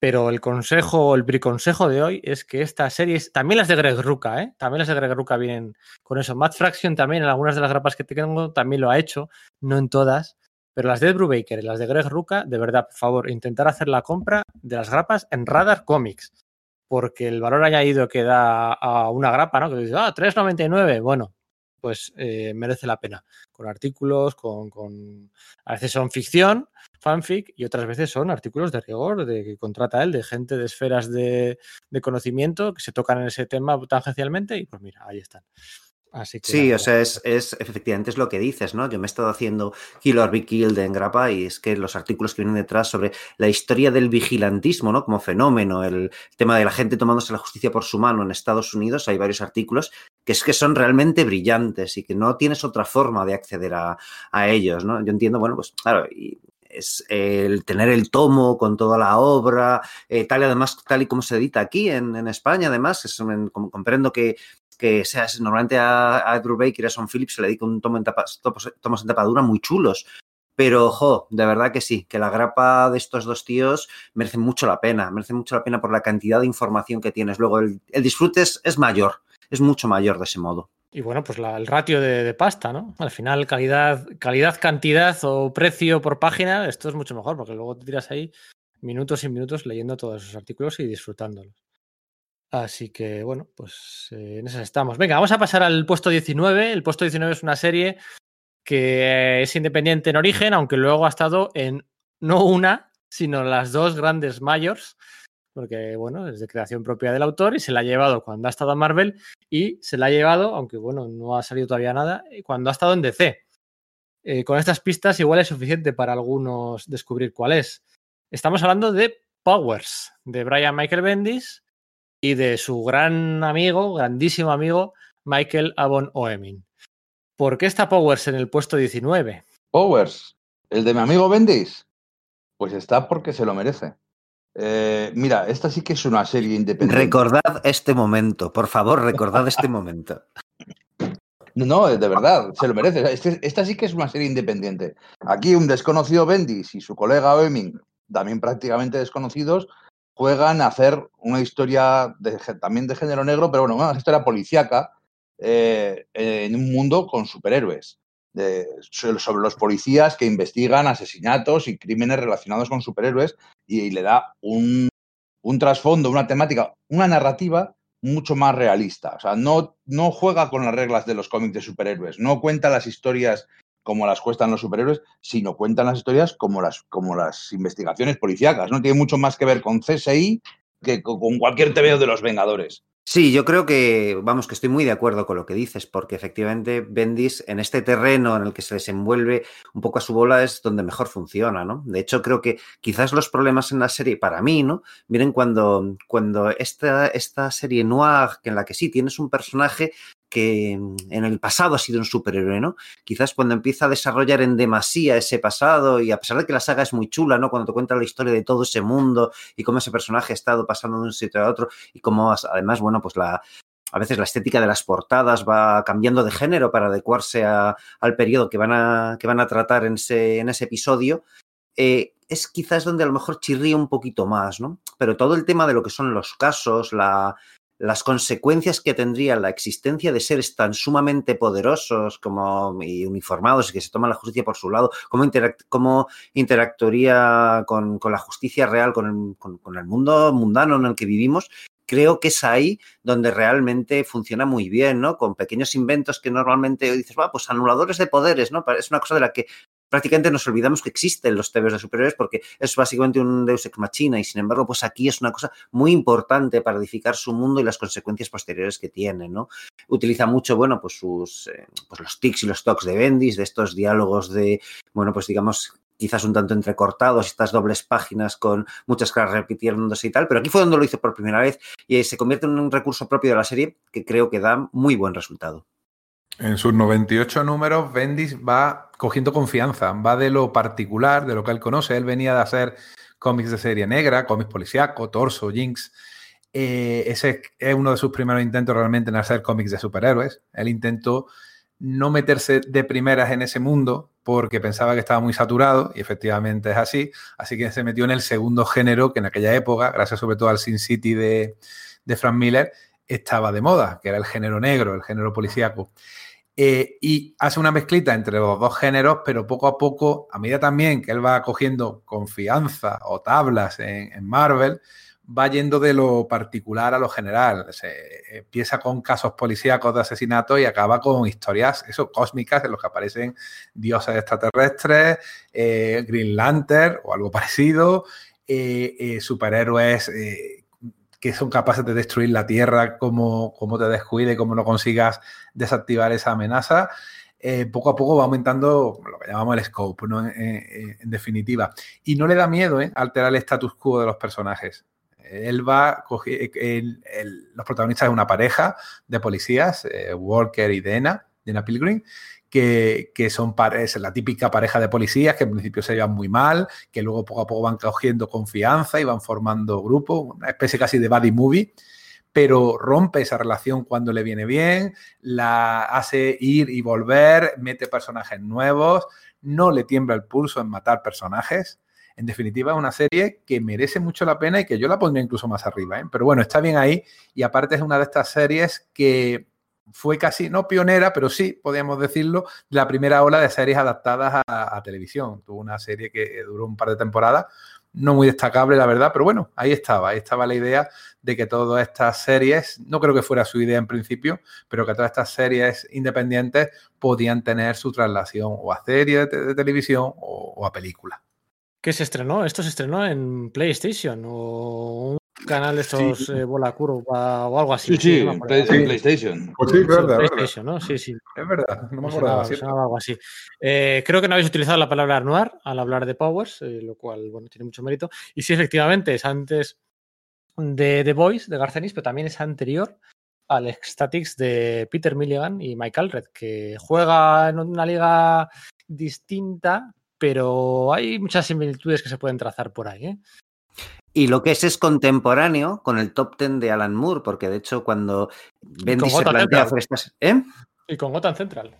Pero el consejo, el briconsejo de hoy es que estas series, también las de Greg Ruca, ¿eh? también las de Greg Ruca vienen con eso. Matt Fraction también, en algunas de las grapas que tengo, también lo ha hecho, no en todas. Pero las de Brubaker y las de Greg Ruca, de verdad, por favor, intentar hacer la compra de las grapas en Radar Comics porque el valor añadido que da a una grapa, ¿no? Que dice, ah, 3,99, bueno, pues eh, merece la pena. Con artículos, con, con, A veces son ficción, fanfic, y otras veces son artículos de rigor, de que contrata él, de gente de esferas de, de conocimiento que se tocan en ese tema tangencialmente, y pues mira, ahí están. Así que sí, o sea, es, es, efectivamente es lo que dices, ¿no? Yo me he estado haciendo Kill or Be Killed en Grapa y es que los artículos que vienen detrás sobre la historia del vigilantismo, ¿no? Como fenómeno, el tema de la gente tomándose la justicia por su mano en Estados Unidos, hay varios artículos que es que son realmente brillantes y que no tienes otra forma de acceder a, a ellos, ¿no? Yo entiendo, bueno, pues claro, y es el tener el tomo con toda la obra, eh, tal y además, tal y como se edita aquí en, en España, además, es, como, comprendo que que sea, normalmente a, a Drew Baker y a Son Phillips se le dedica un tomo en tapa, tomos en tapadura muy chulos. Pero, ojo, de verdad que sí, que la grapa de estos dos tíos merece mucho la pena, merece mucho la pena por la cantidad de información que tienes. Luego, el, disfrute es, es, mayor, es mucho mayor de ese modo. Y bueno, pues el ratio de, de, pasta, ¿no? Al final, calidad, calidad, cantidad o precio por página, esto es mucho mejor, porque luego te tiras ahí minutos y minutos leyendo todos esos artículos y disfrutándolos. Así que, bueno, pues eh, en esas estamos. Venga, vamos a pasar al puesto 19. El puesto 19 es una serie que es independiente en origen, aunque luego ha estado en no una, sino las dos grandes mayors, porque, bueno, es de creación propia del autor y se la ha llevado cuando ha estado en Marvel y se la ha llevado, aunque, bueno, no ha salido todavía nada, cuando ha estado en DC. Eh, con estas pistas igual es suficiente para algunos descubrir cuál es. Estamos hablando de Powers, de Brian Michael Bendis, y de su gran amigo, grandísimo amigo, Michael Avon Oemin. ¿Por qué está Powers en el puesto 19? Powers, el de mi amigo Bendis. Pues está porque se lo merece. Eh, mira, esta sí que es una serie independiente. Recordad este momento, por favor, recordad este momento. No, de verdad, se lo merece. Este, esta sí que es una serie independiente. Aquí un desconocido Bendis y su colega Oeming, también prácticamente desconocidos, juegan a hacer una historia de, también de género negro, pero bueno, una historia policíaca eh, en un mundo con superhéroes. Sobre los policías que investigan asesinatos y crímenes relacionados con superhéroes y, y le da un, un, trasfondo, una temática, una narrativa mucho más realista. O sea, no, no juega con las reglas de los cómics de superhéroes, no cuenta las historias como las cuestan los superhéroes, sino cuentan las historias como las, como las investigaciones policíacas. No tiene mucho más que ver con CSI que con cualquier TVO de los Vengadores. Sí, yo creo que, vamos, que estoy muy de acuerdo con lo que dices, porque efectivamente Bendis en este terreno en el que se desenvuelve un poco a su bola es donde mejor funciona, ¿no? De hecho, creo que quizás los problemas en la serie, para mí, ¿no? Vienen cuando, cuando esta, esta serie noir, en la que sí tienes un personaje que en el pasado ha sido un superhéroe, ¿no? Quizás cuando empieza a desarrollar en demasía ese pasado y a pesar de que la saga es muy chula, ¿no? Cuando te cuenta la historia de todo ese mundo y cómo ese personaje ha estado pasando de un sitio a otro y cómo además, bueno, pues la, a veces la estética de las portadas va cambiando de género para adecuarse a, al periodo que van a, que van a tratar en ese, en ese episodio, eh, es quizás donde a lo mejor chirría un poquito más, ¿no? Pero todo el tema de lo que son los casos, la, las consecuencias que tendría la existencia de seres tan sumamente poderosos como y uniformados y que se toman la justicia por su lado, cómo, cómo interactuaría con, con, la justicia real, con el, con el mundo mundano en el que vivimos, creo que es ahí donde realmente funciona muy bien, ¿no? Con pequeños inventos que normalmente dices, va, pues anuladores de poderes, ¿no? Es una cosa de la que prácticamente nos olvidamos que existen los TVs de superhéroes porque es básicamente un Deus Ex Machina y sin embargo, pues aquí es una cosa muy importante para edificar su mundo y las consecuencias posteriores que tiene, ¿no? Utiliza mucho, bueno, pues sus, eh, pues los tics y los talks de Bendis, de estos diálogos de, bueno, pues digamos, quizás un tanto entrecortados, estas dobles páginas con muchas caras repitiéndose y tal, pero aquí fue donde lo hizo por primera vez y se convierte en un recurso propio de la serie que creo que da muy buen resultado. En sus 98 números, Bendis va cogiendo confianza, va de lo particular, de lo que él conoce. Él venía de hacer cómics de serie negra, cómics policíaco, Torso, Jinx. Eh, ese es uno de sus primeros intentos realmente en hacer cómics de superhéroes. Él intentó no meterse de primeras en ese mundo porque pensaba que estaba muy saturado y efectivamente es así. Así que se metió en el segundo género que en aquella época, gracias sobre todo al Sin City de, de Frank Miller, estaba de moda, que era el género negro, el género policíaco. Eh, y hace una mezclita entre los dos géneros, pero poco a poco, a medida también que él va cogiendo confianza o tablas en, Marvel, va yendo de lo particular a lo general. Se empieza con casos policíacos de asesinato y acaba con historias eso, cósmicas en los que aparecen dioses extraterrestres, eh, Green Lantern o algo parecido, eh, superhéroes que son capaces de destruir la Tierra, como, te descuide, como no consigas desactivar esa amenaza, eh, poco a poco va aumentando lo que llamamos el scope, ¿no? en, definitiva. Y no le da miedo ¿eh? alterar el status quo de los personajes. Él va, coger, los protagonistas de una pareja de policías, eh, Walker y Dena, Dena Pilgrim, que, son es la típica pareja de policías que en principio se llevan muy mal, que luego poco a poco van cogiendo confianza y van formando grupos, una especie casi de buddy movie, pero rompe esa relación cuando le viene bien, la hace ir y volver, mete personajes nuevos, no le tiembla el pulso en matar personajes. En definitiva, es una serie que merece mucho la pena y que yo la pondría incluso más arriba. ¿eh? Pero bueno, está bien ahí y aparte es una de estas series que fue casi, no pionera, pero sí, podríamos decirlo, la primera ola de series adaptadas a, televisión. Tuvo una serie que duró un par de temporadas, no muy destacable, la verdad, pero bueno, ahí estaba, ahí estaba la idea de que todas estas series, no creo que fuera su idea en principio, pero que todas estas series independientes podían tener su traslación o a serie de, televisión o, a película. ¿Qué se estrenó? Esto se estrenó en PlayStation o canal de estos eh, bola curva o algo así. Sí, sí, PlayStation. Pues sí, es verdad. PlayStation, ¿no? Sí, sí. Es verdad, no me acordaba. algo así. Eh, creo que no habéis utilizado la palabra noir al hablar de Powers, eh, lo cual, bueno, tiene mucho mérito. Y sí, efectivamente, es antes de The Voice, de Garcenis, pero también es anterior al Ecstatics de Peter Milligan y Mike Alred, que juega en una liga distinta, pero hay muchas similitudes que se pueden trazar por ahí. ¿eh? Y lo que es es contemporáneo con el top ten de Alan Moore, porque de hecho cuando Bendis se plantea hacer estas... ¿eh? Y con Gotham Central.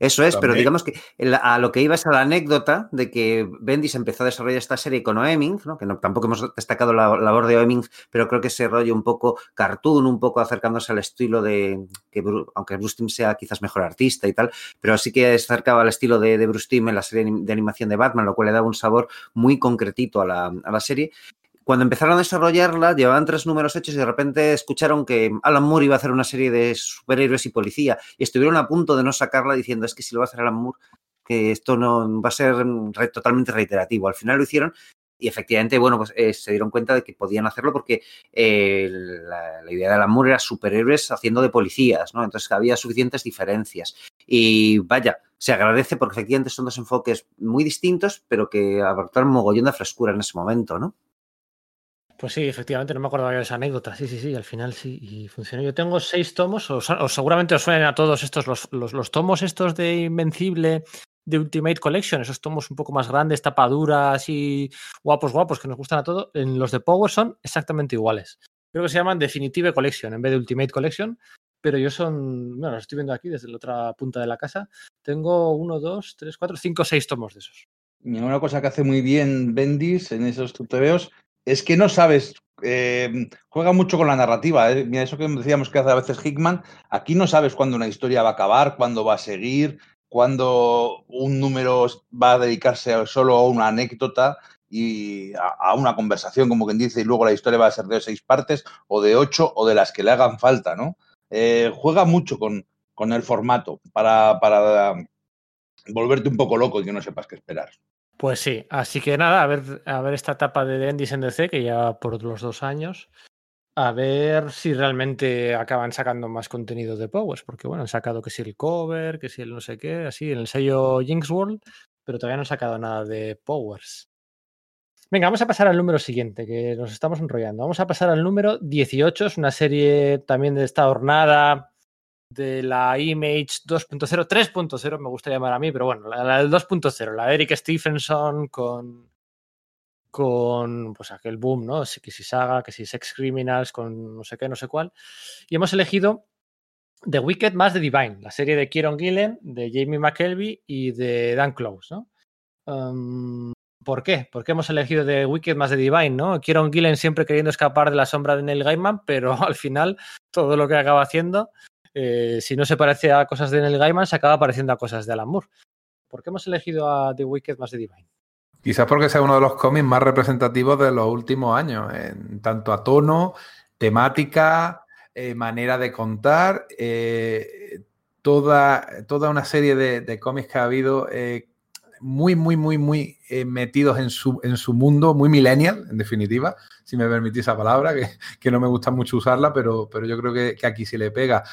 Eso es, pero digamos que a lo que iba es a la anécdota de que Bendis empezó a desarrollar esta serie con Oeming, ¿no? que no, tampoco hemos destacado la labor de Oeming, pero creo que ese rollo un poco cartoon, un poco acercándose al estilo de, que aunque Bruce Timm sea quizás mejor artista y tal, pero sí que se acercaba al estilo de, de Bruce Timm en la serie de animación de Batman, lo cual le daba un sabor muy concretito a la, a la serie cuando empezaron a desarrollarla, llevaban tres números hechos y de repente escucharon que Alan Moore iba a hacer una serie de superhéroes y policía y estuvieron a punto de no sacarla diciendo es que si lo va a hacer Alan Moore, que esto no va a ser totalmente reiterativo. Al final lo hicieron y efectivamente, bueno, pues eh, se dieron cuenta de que podían hacerlo porque eh, la, idea de Alan Moore era superhéroes haciendo de policías, ¿no? Entonces había suficientes diferencias. Y vaya, se agradece porque efectivamente son dos enfoques muy distintos, pero que aportaron mogollón de frescura en ese momento, ¿no? Pues sí, efectivamente, no me acordaba de esa anécdota. Sí, sí, sí, al final sí, y funcionó. Yo tengo seis tomos, o, seguramente os suenen a todos estos, los, tomos estos de Invencible de Ultimate Collection, esos tomos un poco más grandes, tapaduras y guapos, guapos, que nos gustan a todos. En los de Power son exactamente iguales. Creo que se llaman Definitive Collection en vez de Ultimate Collection, pero yo son, bueno, los estoy viendo aquí desde la otra punta de la casa. Tengo uno, dos, tres, cuatro, cinco, seis tomos de esos. Una cosa que hace muy bien Bendis en esos tuteos es que no sabes, eh, juega mucho con la narrativa. ¿eh? Mira, eso que decíamos que hace a veces Hickman, aquí no sabes cuándo una historia va a acabar, cuándo va a seguir, cuándo un número va a dedicarse solo a una anécdota y a, una conversación, como quien dice, y luego la historia va a ser de seis partes o de ocho o de las que le hagan falta, ¿no? Eh, juega mucho con, con el formato para, para volverte un poco loco y que no sepas qué esperar. Pues sí, así que nada, a ver, a ver esta etapa de Endis en DC, que ya por los dos años, a ver si realmente acaban sacando más contenido de Powers, porque bueno, han sacado que si el cover, que si el no sé qué, así en el sello Jinx World, pero todavía no han sacado nada de Powers. Venga, vamos a pasar al número siguiente, que nos estamos enrollando. Vamos a pasar al número 18, es una serie también de esta jornada de la Image 2.0, 3.0 me gusta llamar a mí, pero bueno, la, del 2.0, la de Eric Stephenson con con pues aquel boom, ¿no? Que si Saga, que si Sex Criminals, con no sé qué, no sé cuál. Y hemos elegido The Wicked más The Divine, la serie de Kieron Gillen, de Jamie McKelvey y de Dan Close, ¿no? Um, ¿Por qué? ¿Por qué hemos elegido The Wicked más The Divine, no? Kieron Gillen siempre queriendo escapar de la sombra de Neil Gaiman, pero al final todo lo que acaba haciendo, eh, si no se parece a cosas de Neil Gaiman, se acaba pareciendo a cosas de Alan Moore. ¿Por qué hemos elegido a The Wicked más The Divine? Quizás porque sea uno de los cómics más representativos de los últimos años, en tanto a tono, temática, eh, manera de contar, eh, toda, toda una serie de, cómics que ha habido muy, muy, muy, muy metidos en su, en su mundo, muy millennial, en definitiva, si me permitís esa palabra, que, no me gusta mucho usarla, pero, pero yo creo que, que aquí sí le pega.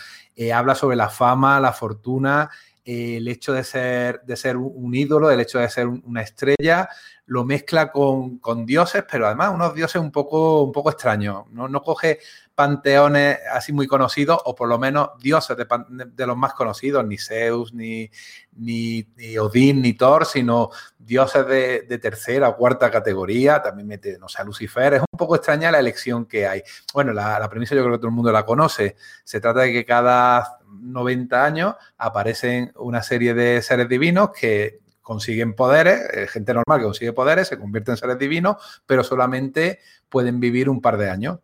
habla sobre la fama, la fortuna, el hecho de ser, de ser un ídolo, el hecho de ser una estrella, lo mezcla con, dioses, pero además unos dioses un poco, un poco extraños. No, no coge panteones así muy conocidos, o por lo menos dioses de, los más conocidos, ni Zeus, ni, ni, Odín, ni Thor, sino dioses de, tercera o cuarta categoría. También mete, no sé, Lucifer. Es un poco extraña la elección que hay. Bueno, la, la premisa yo creo que todo el mundo la conoce. Se trata de que cada 90 años aparecen una serie de seres divinos que consiguen poderes, eh, gente normal que consigue poderes, se convierte en seres divinos, pero solamente pueden vivir un par de años.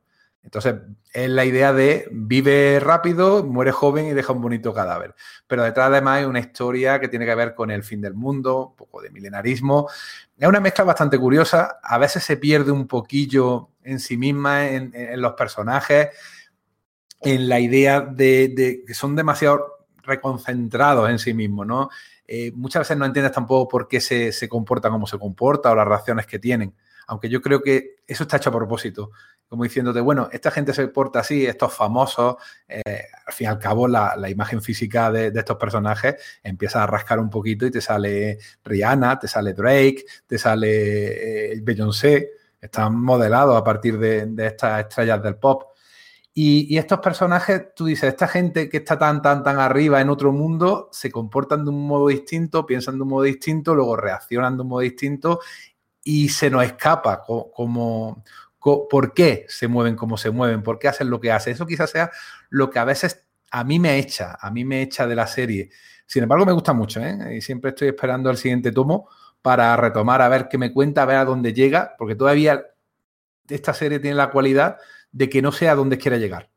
Entonces, es la idea de vive rápido, muere joven y deja un bonito cadáver. Pero detrás además hay una historia que tiene que ver con el fin del mundo, un poco de milenarismo. Es una mezcla bastante curiosa. A veces se pierde un poquillo en sí misma, en los personajes en la idea de, que son demasiado reconcentrados en sí mismos, ¿no? Eh, muchas veces no entiendes tampoco por qué se, se comportan como se comporta o las reacciones que tienen. Aunque yo creo que eso está hecho a propósito. Como diciéndote, bueno, esta gente se porta así, estos famosos, eh, al fin y al cabo la, imagen física de, estos personajes empieza a rascar un poquito y te sale Rihanna, te sale Drake, te sale eh, Beyoncé, están modelados a partir de estas estrellas del pop. Y, estos personajes, tú dices, esta gente que está tan, tan, tan arriba en otro mundo, se comportan de un modo distinto, piensan de un modo distinto, luego reaccionan de un modo distinto y se nos escapa como, por qué se mueven como se mueven, por qué hacen lo que hacen. Eso quizás sea lo que a veces a mí me echa, a mí me echa de la serie. Sin embargo, me gusta mucho, ¿eh? Y siempre estoy esperando el siguiente tomo para retomar, a ver qué me cuenta, a ver a dónde llega, porque todavía esta serie tiene la cualidad de que no sé a dónde quiera llegar.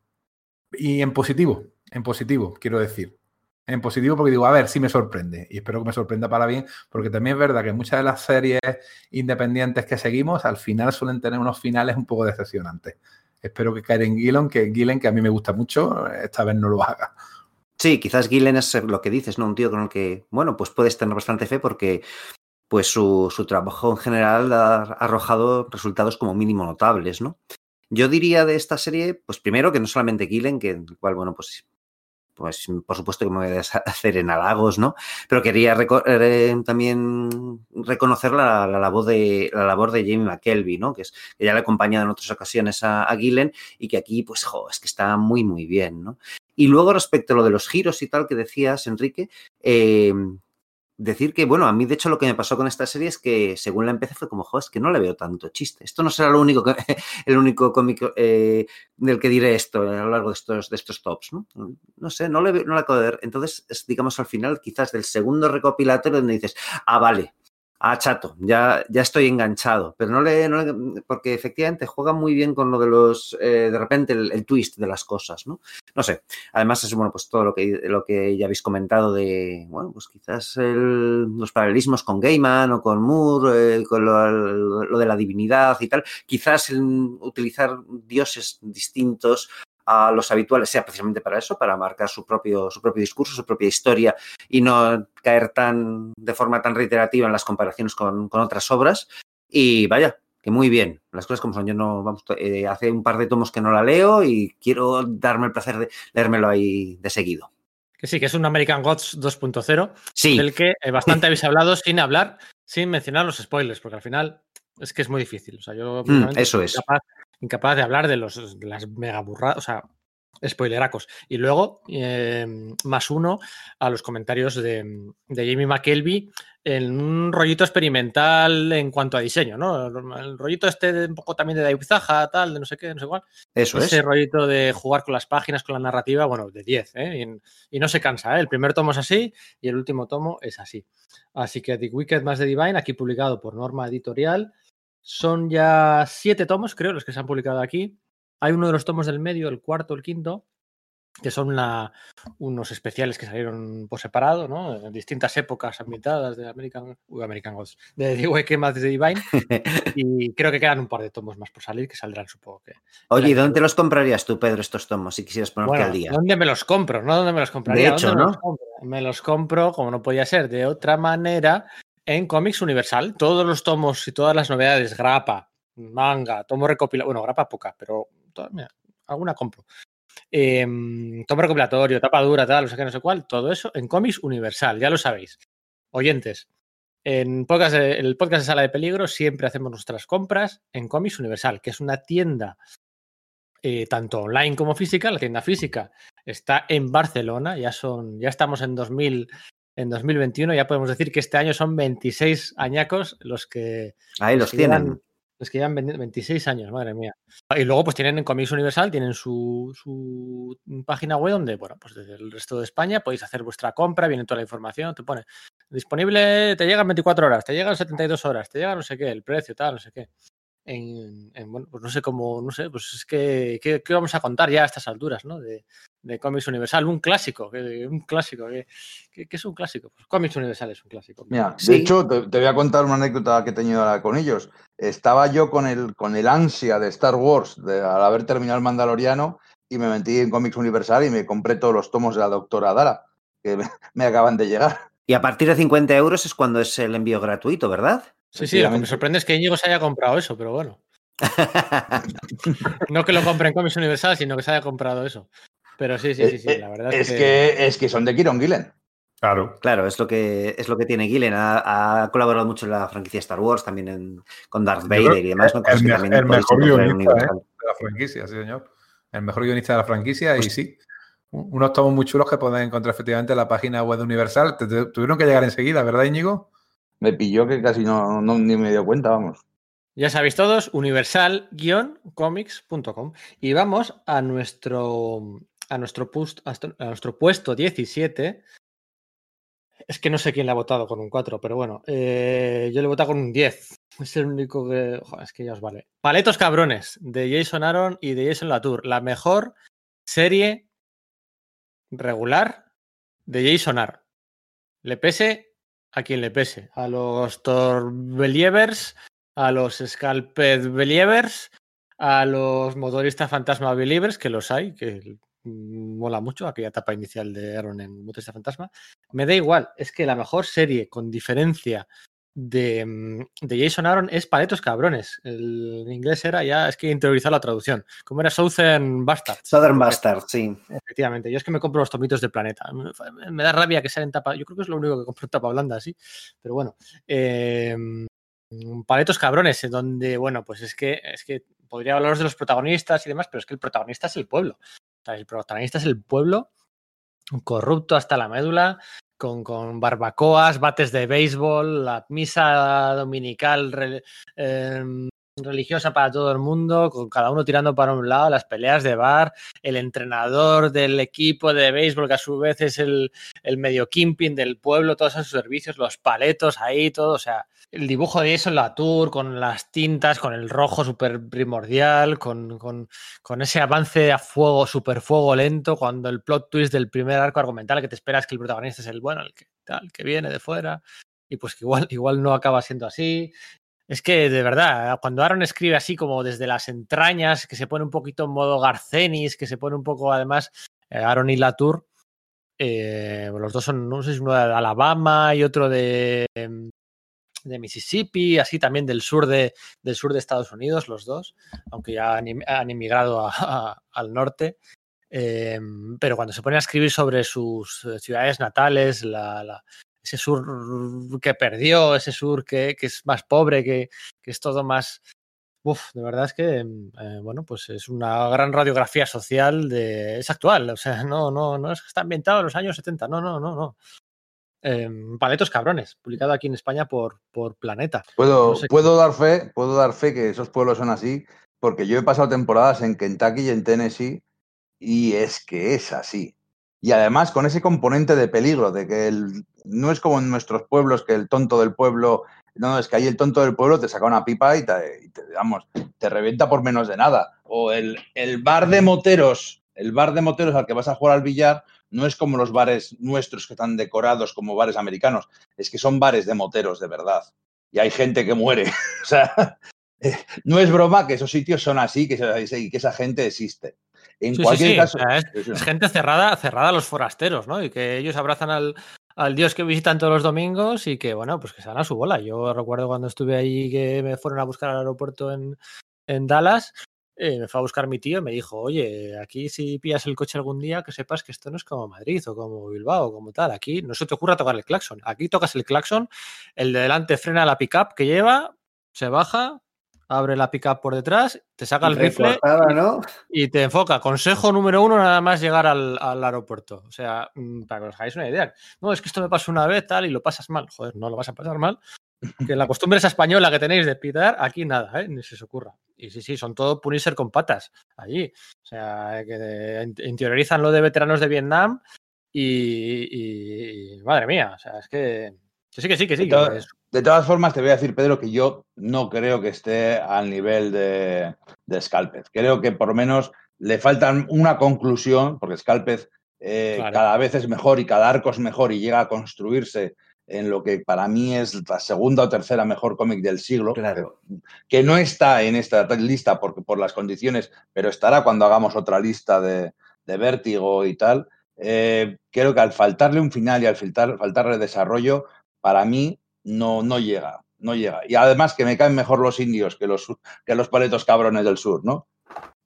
Y en positivo, en positivo, quiero decir. En positivo porque digo, a ver, si me sorprende. Y espero que me sorprenda para bien, porque también es verdad que muchas de las series independientes que seguimos al final suelen tener unos finales un poco decepcionantes. Espero que Karen Gillen, que Gillen, que a mí me gusta mucho, esta vez no lo haga. Sí, quizás Gillen es lo que dices, ¿no? Un tío con el que, bueno, pues puedes tener bastante fe porque pues su, su trabajo en general ha arrojado resultados como mínimo notables, ¿no? Yo diría de esta serie, pues primero que no solamente Killen, que el cual, bueno, pues, pues por supuesto que me voy a hacer en halagos, ¿no? Pero quería también reconocer la, labor de, la labor de Jamie McKelvey, ¿no? Que, es, que ya le ha acompañado en otras ocasiones a, a Gillen y que aquí, pues, jo, es que está muy, muy bien, ¿no? Y luego respecto a lo de los giros y tal que decías, Enrique, eh, decir que, bueno, a mí de hecho lo que me pasó con esta serie es que según la empecé fue como, joder, es que no le veo tanto chiste. Esto no será lo único el único cómico eh, del que diré esto a lo largo de estos, de estos tops, ¿no? No sé, no le no la acabo de ver. Entonces, es, digamos, al final quizás del segundo recopilatorio donde dices, ah, vale, Ah, chato, ya, ya estoy enganchado. Pero no le, Porque efectivamente juega muy bien con lo de los. Eh, de repente el, twist de las cosas, ¿no? No sé. Además, es bueno, pues todo lo que, lo que ya habéis comentado de. Bueno, pues quizás los paralelismos con Gaiman o con Moore, eh, con lo, de la divinidad y tal. Quizás utilizar dioses distintos a los habituales sea precisamente para eso, para marcar su propio, su propio discurso, su propia historia y no caer tan de forma tan reiterativa en las comparaciones con, con otras obras. Y vaya, que muy bien, las cosas como son. Yo no, vamos, eh, hace un par de tomos que no la leo y quiero darme el placer de leérmelo ahí de seguido. Que sí, que es un American Gods 2.0, Sí, del que eh, bastante habéis hablado sin hablar, sin mencionar los spoilers, porque al final es que es muy difícil. O sea, yo Mm, eso es. Incapaz, incapaz de hablar de, los, de las mega burradas, o sea, spoileracos. Y luego, eh, más uno a los comentarios de, de Jamie McKelvey en un rollito experimental en cuanto a diseño, ¿no? El rollito este de un poco también de David Zaha, tal, de no sé qué, no sé cuál. eso Ese es. rollito de jugar con las páginas, con la narrativa, bueno, de 10, ¿eh? y, y no se cansa, ¿eh? El primer tomo es así y el último tomo es así. Así que The Wicked más The Divine, aquí publicado por Norma Editorial, son ya siete tomos, creo, los que se han publicado aquí. Hay uno de los tomos del medio, el cuarto, el quinto, que son unos especiales que salieron por separado, ¿no? En distintas épocas ambientadas de American, uy, American Gods, de The Wicked más The Divine, y creo que quedan un par de tomos más por salir que saldrán, supongo que. Oye, ¿y dónde te los comprarías tú, Pedro, estos tomos, si quisieras ponerte Bueno, al día? ¿dónde me los compro? No, ¿dónde me los compraría? hecho, ¿Dónde me ¿no? Me los compro, como no podía ser de otra manera, en Comics Universal. Todos los tomos y todas las novedades, grapa, manga, tomo recopilatorio, bueno, grapa poca, pero mira, alguna compro. Em, tomo recopilatorio, tapa dura, tal, no sé qué, no sé cuál, todo eso en Comics Universal, ya lo sabéis. Oyentes, en podcast el podcast de Sala de Peligro siempre hacemos nuestras compras en Comics Universal, que es una tienda eh, tanto online como física. La tienda física está en Barcelona, ya son, ya estamos en 2000, en 2021, ya podemos decir que este año son 26 añacos los que Ahí los que llevan- tienen. los que llevan 20 26 años, madre mía. Y luego, pues tienen en Comics Universal, tienen su, su página web donde, bueno, pues desde el resto de España podéis hacer vuestra compra, viene toda la información, te pone disponible, te llegan 24 horas, te llegan 72 horas, te llega no sé qué, el precio, tal, no sé qué. En, en, bueno, pues no sé cómo, no sé, pues es que, ¿qué, qué vamos a contar ya a estas alturas, ¿no? De, de Comics Universal, un clásico, que- un clásico, que, que- que es un clásico. Pues Comics Universal es un clásico. Mira, de hecho, te, te voy a contar una anécdota que he tenido ahora con ellos. Estaba yo con el, con el ansia de Star Wars de, al haber terminado el Mandaloriano y me metí en Comics Universal y me compré todos los tomos de la doctora Dara, que me, me acaban de llegar. Y a partir de 50 euros es cuando es el envío gratuito, ¿verdad? Sí, sí, lo que me sorprende es que Íñigo se haya comprado eso, pero bueno. No que lo compre en Comics Universal, sino que se haya comprado eso. Pero sí, sí, sí, sí, Eh, la verdad Es que, es que son de Kieron Gillen. Claro. Claro, es lo que es lo que tiene Gillen. Ha, ha colaborado mucho en la franquicia Star Wars, también en- con Darth Vader y demás. ¿no? el Cosas que me- también el podéis mejor guionista, Universal. de la franquicia, sí, señor. El mejor guionista de la franquicia y sí. un- Unos tomos muy chulos que pueden encontrar efectivamente en la página web de Universal. Te- te- tuvieron que llegar enseguida, ¿verdad, Íñigo? Me pilló que casi no, ni me dio cuenta, vamos. Ya sabéis todos, universal-comics.com. Y vamos a nuestro, a nuestro, puesto 17. Es que no sé quién le ha votado con un 4, pero bueno, eh, yo le he votado con un 10. Es el único que. Es que ya os vale. Paletos Cabrones, de Jason Aaron y de Jason Latour. La mejor serie regular de Jason Aaron. Le pese a quien le pese. A los Torbelievers, a los Scalped Believers, a los motoristas fantasma Believers, que los hay, que mm, mola mucho aquella etapa inicial de Aaron en Motorista Fantasma. Me da igual, es que la mejor serie con diferencia de, mm, de Jason Aaron es Paletos Cabrones. El en inglés era ya, es que interiorizar la traducción. Como era Southern Bastards. Southern Bastard, sí. Efectivamente, yo es que me compro los tomitos de Planeta. Me, me da rabia que sean en tapa. Yo creo que es lo único que compro en tapa blanda, sí. Pero bueno. eh, paletos cabrones, en donde, bueno, pues es que, es que podría hablaros de los protagonistas y demás, pero es que el protagonista es el pueblo. O sea, el protagonista es el pueblo corrupto hasta la médula, con, con barbacoas, bates de béisbol, la misa dominical em, religiosa para todo el mundo, con cada uno tirando para un lado, las peleas de bar, el entrenador del equipo de béisbol, que a su vez es el, el medio kimping del pueblo, todos esos servicios, los paletos ahí, todo, o sea, el dibujo de eso en la tour, con las tintas, con el rojo súper primordial, con, con, con ese avance a fuego, súper fuego lento, cuando el plot twist del primer arco argumental que te esperas que el protagonista es el bueno, el que tal, que viene de fuera, y pues igual, igual no acaba siendo así. Es que de verdad, cuando Aaron escribe así como desde las entrañas, que se pone un poquito en modo Garcenis, que se pone un poco además eh, Aaron y Latour, eh, los dos son, no sé si uno de Alabama y otro de, de Mississippi, así también del sur de, del sur de Estados Unidos, los dos, aunque ya han, han emigrado a, al norte. Eh, pero cuando se pone a escribir sobre sus eh, ciudades natales, la, la, ese sur que perdió, ese sur que, que es más pobre, que, que, es todo más... Uf, de verdad es que, eh, bueno, pues es una gran radiografía social de... Es actual, o sea, no, no, no es que está ambientado en los años 70, no, no, no, no. Eh, Paletos Cabrones, publicado aquí en España por, por Planeta. Puedo, no sé puedo, dar fe, puedo dar fe que esos pueblos son así, porque yo he pasado temporadas en Kentucky y en Tennessee y es que es así. Y además con ese componente de peligro, de que el, no es como en nuestros pueblos, que el tonto del pueblo, no, es que ahí el tonto del pueblo te saca una pipa y te, y te vamos, te revienta por menos de nada. O el, el, bar de moteros, el bar de moteros al que vas a jugar al billar, no es como los bares nuestros que están decorados como bares americanos, es que son bares de moteros de verdad. Y hay gente que muere. o sea, no es broma que esos sitios son así, que, que esa gente existe. En sí, cualquier sí, sí. caso. Es, gente cerrada, cerrada a los forasteros, ¿no? Y que ellos abrazan al, al, dios que visitan todos los domingos y que, bueno, pues que se dan a su bola. Yo recuerdo cuando estuve ahí que me fueron a buscar al aeropuerto en, en Dallas. Eh, me fue a buscar mi tío y me dijo, oye, aquí si pillas el coche algún día, que sepas que esto no es como Madrid o como Bilbao o como tal. Aquí no se te ocurra tocar el claxon. Aquí tocas el claxon, el de delante frena la pickup que lleva, se baja, abre la pickup por detrás, te saca el rifle ¿no? y te enfoca. Consejo número uno, nada más llegar al, al, aeropuerto. O sea, mm, para que os hagáis una idea. No, es que esto me pasó una vez tal y lo pasas mal. Joder, no lo vas a pasar mal. Que la costumbre esa española que tenéis de pitar, aquí nada, ¿eh? ni se os ocurra. Y sí, sí, son todo punisher con patas allí. O sea, que interiorizan lo de veteranos de Vietnam y, y, madre mía, o sea, es que sí, que sí, que sí. De, to de, todas formas, te voy a decir, Pedro, que yo no creo que esté al nivel de, de Scalpez. Creo que por lo menos le falta una conclusión, porque Scalpez eh, claro. cada vez es mejor y cada arco es mejor y llega a construirse en lo que para mí es la segunda o tercera mejor cómic del siglo, claro. que no está en esta lista porque, por las condiciones, pero estará cuando hagamos otra lista de, de vértigo y tal. Eh, creo que al faltarle un final y al faltar, faltarle desarrollo, para mí no, no llega, no llega. Y además que me caen mejor los indios que los, que los paletos cabrones del sur, ¿no?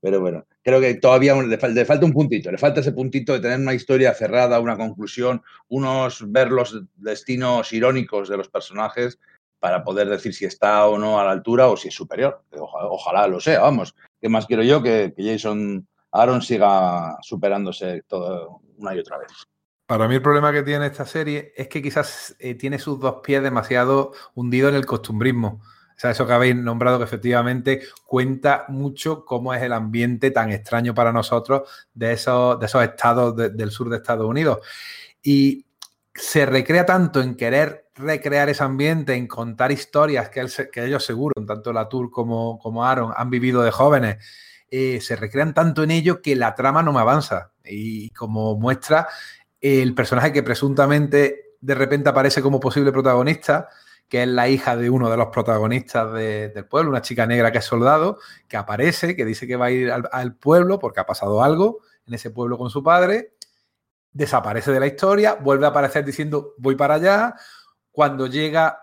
Pero bueno, creo que todavía le, falta un puntito, le falta ese puntito de tener una historia cerrada, una conclusión, unos ver los destinos irónicos de los personajes para poder decir si está o no a la altura o si es superior. Ojalá, ojalá lo sea, vamos. ¿Qué más quiero yo que, que Jason Aaron siga superándose todo una y otra vez? Para mí el problema que tiene esta serie es que quizás eh, tiene sus dos pies demasiado hundidos en el costumbrismo. O sea, eso que habéis nombrado que efectivamente cuenta mucho cómo es el ambiente tan extraño para nosotros de esos, de esos estados de, del sur de Estados Unidos. Y se recrea tanto en querer recrear ese ambiente, en contar historias que ellos seguro, tanto Latour como, como Aaron, han vivido de jóvenes, eh, se recrean tanto en ello que la trama no me avanza. Y como muestra, el personaje que presuntamente de repente aparece como posible protagonista, que es la hija de uno de los protagonistas de, del pueblo, una chica negra que es soldado, que aparece, que dice que va a ir al, al, pueblo porque ha pasado algo en ese pueblo con su padre, desaparece de la historia, vuelve a aparecer diciendo voy para allá, cuando llega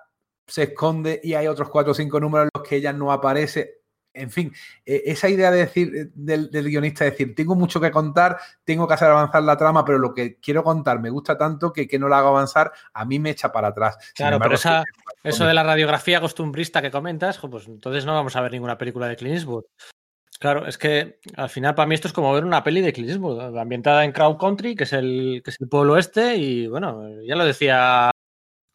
se esconde y hay otros cuatro o cinco números en los que ella no aparece, en fin, eh, esa idea de decir eh, del, del, guionista, decir, tengo mucho que contar, tengo que hacer avanzar la trama, pero lo que quiero contar me gusta tanto que, que no la hago avanzar, a mí me echa para atrás. Claro, embargo, pero esa, eso de la radiografía costumbrista que comentas, pues entonces no vamos a ver ninguna película de Clint Eastwood. Claro, es que al final para mí esto es como ver una peli de Clint Eastwood, ambientada en Crown Country, que es el, que es el pueblo este, y bueno, ya lo decía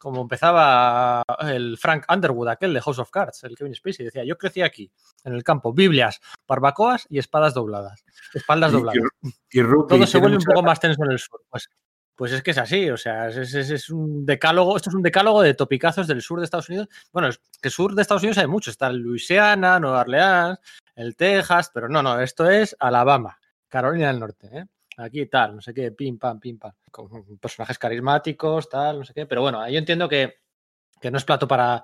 como empezaba el Frank Underwood, aquel de House of Cards, el Kevin Spacey, decía, yo crecí aquí, en el campo, Biblias, barbacoas y espadas dobladas, espaldas dobladas. Y, y, y Todo se vuelve un poco más tenso en el sur. Pues, pues es que es así, o sea, es, es, es, un decálogo, esto es un decálogo de topicazos del sur de Estados Unidos. Bueno, es que sur de Estados Unidos hay mucho, está Luisiana, Nueva Orleans, el Texas, pero no, no, esto es Alabama, Carolina del Norte, ¿eh? Aquí tal, no sé qué, pim, pam, pim, pam, con personajes carismáticos, tal, no sé qué, pero bueno, yo entiendo que, que no es plato para,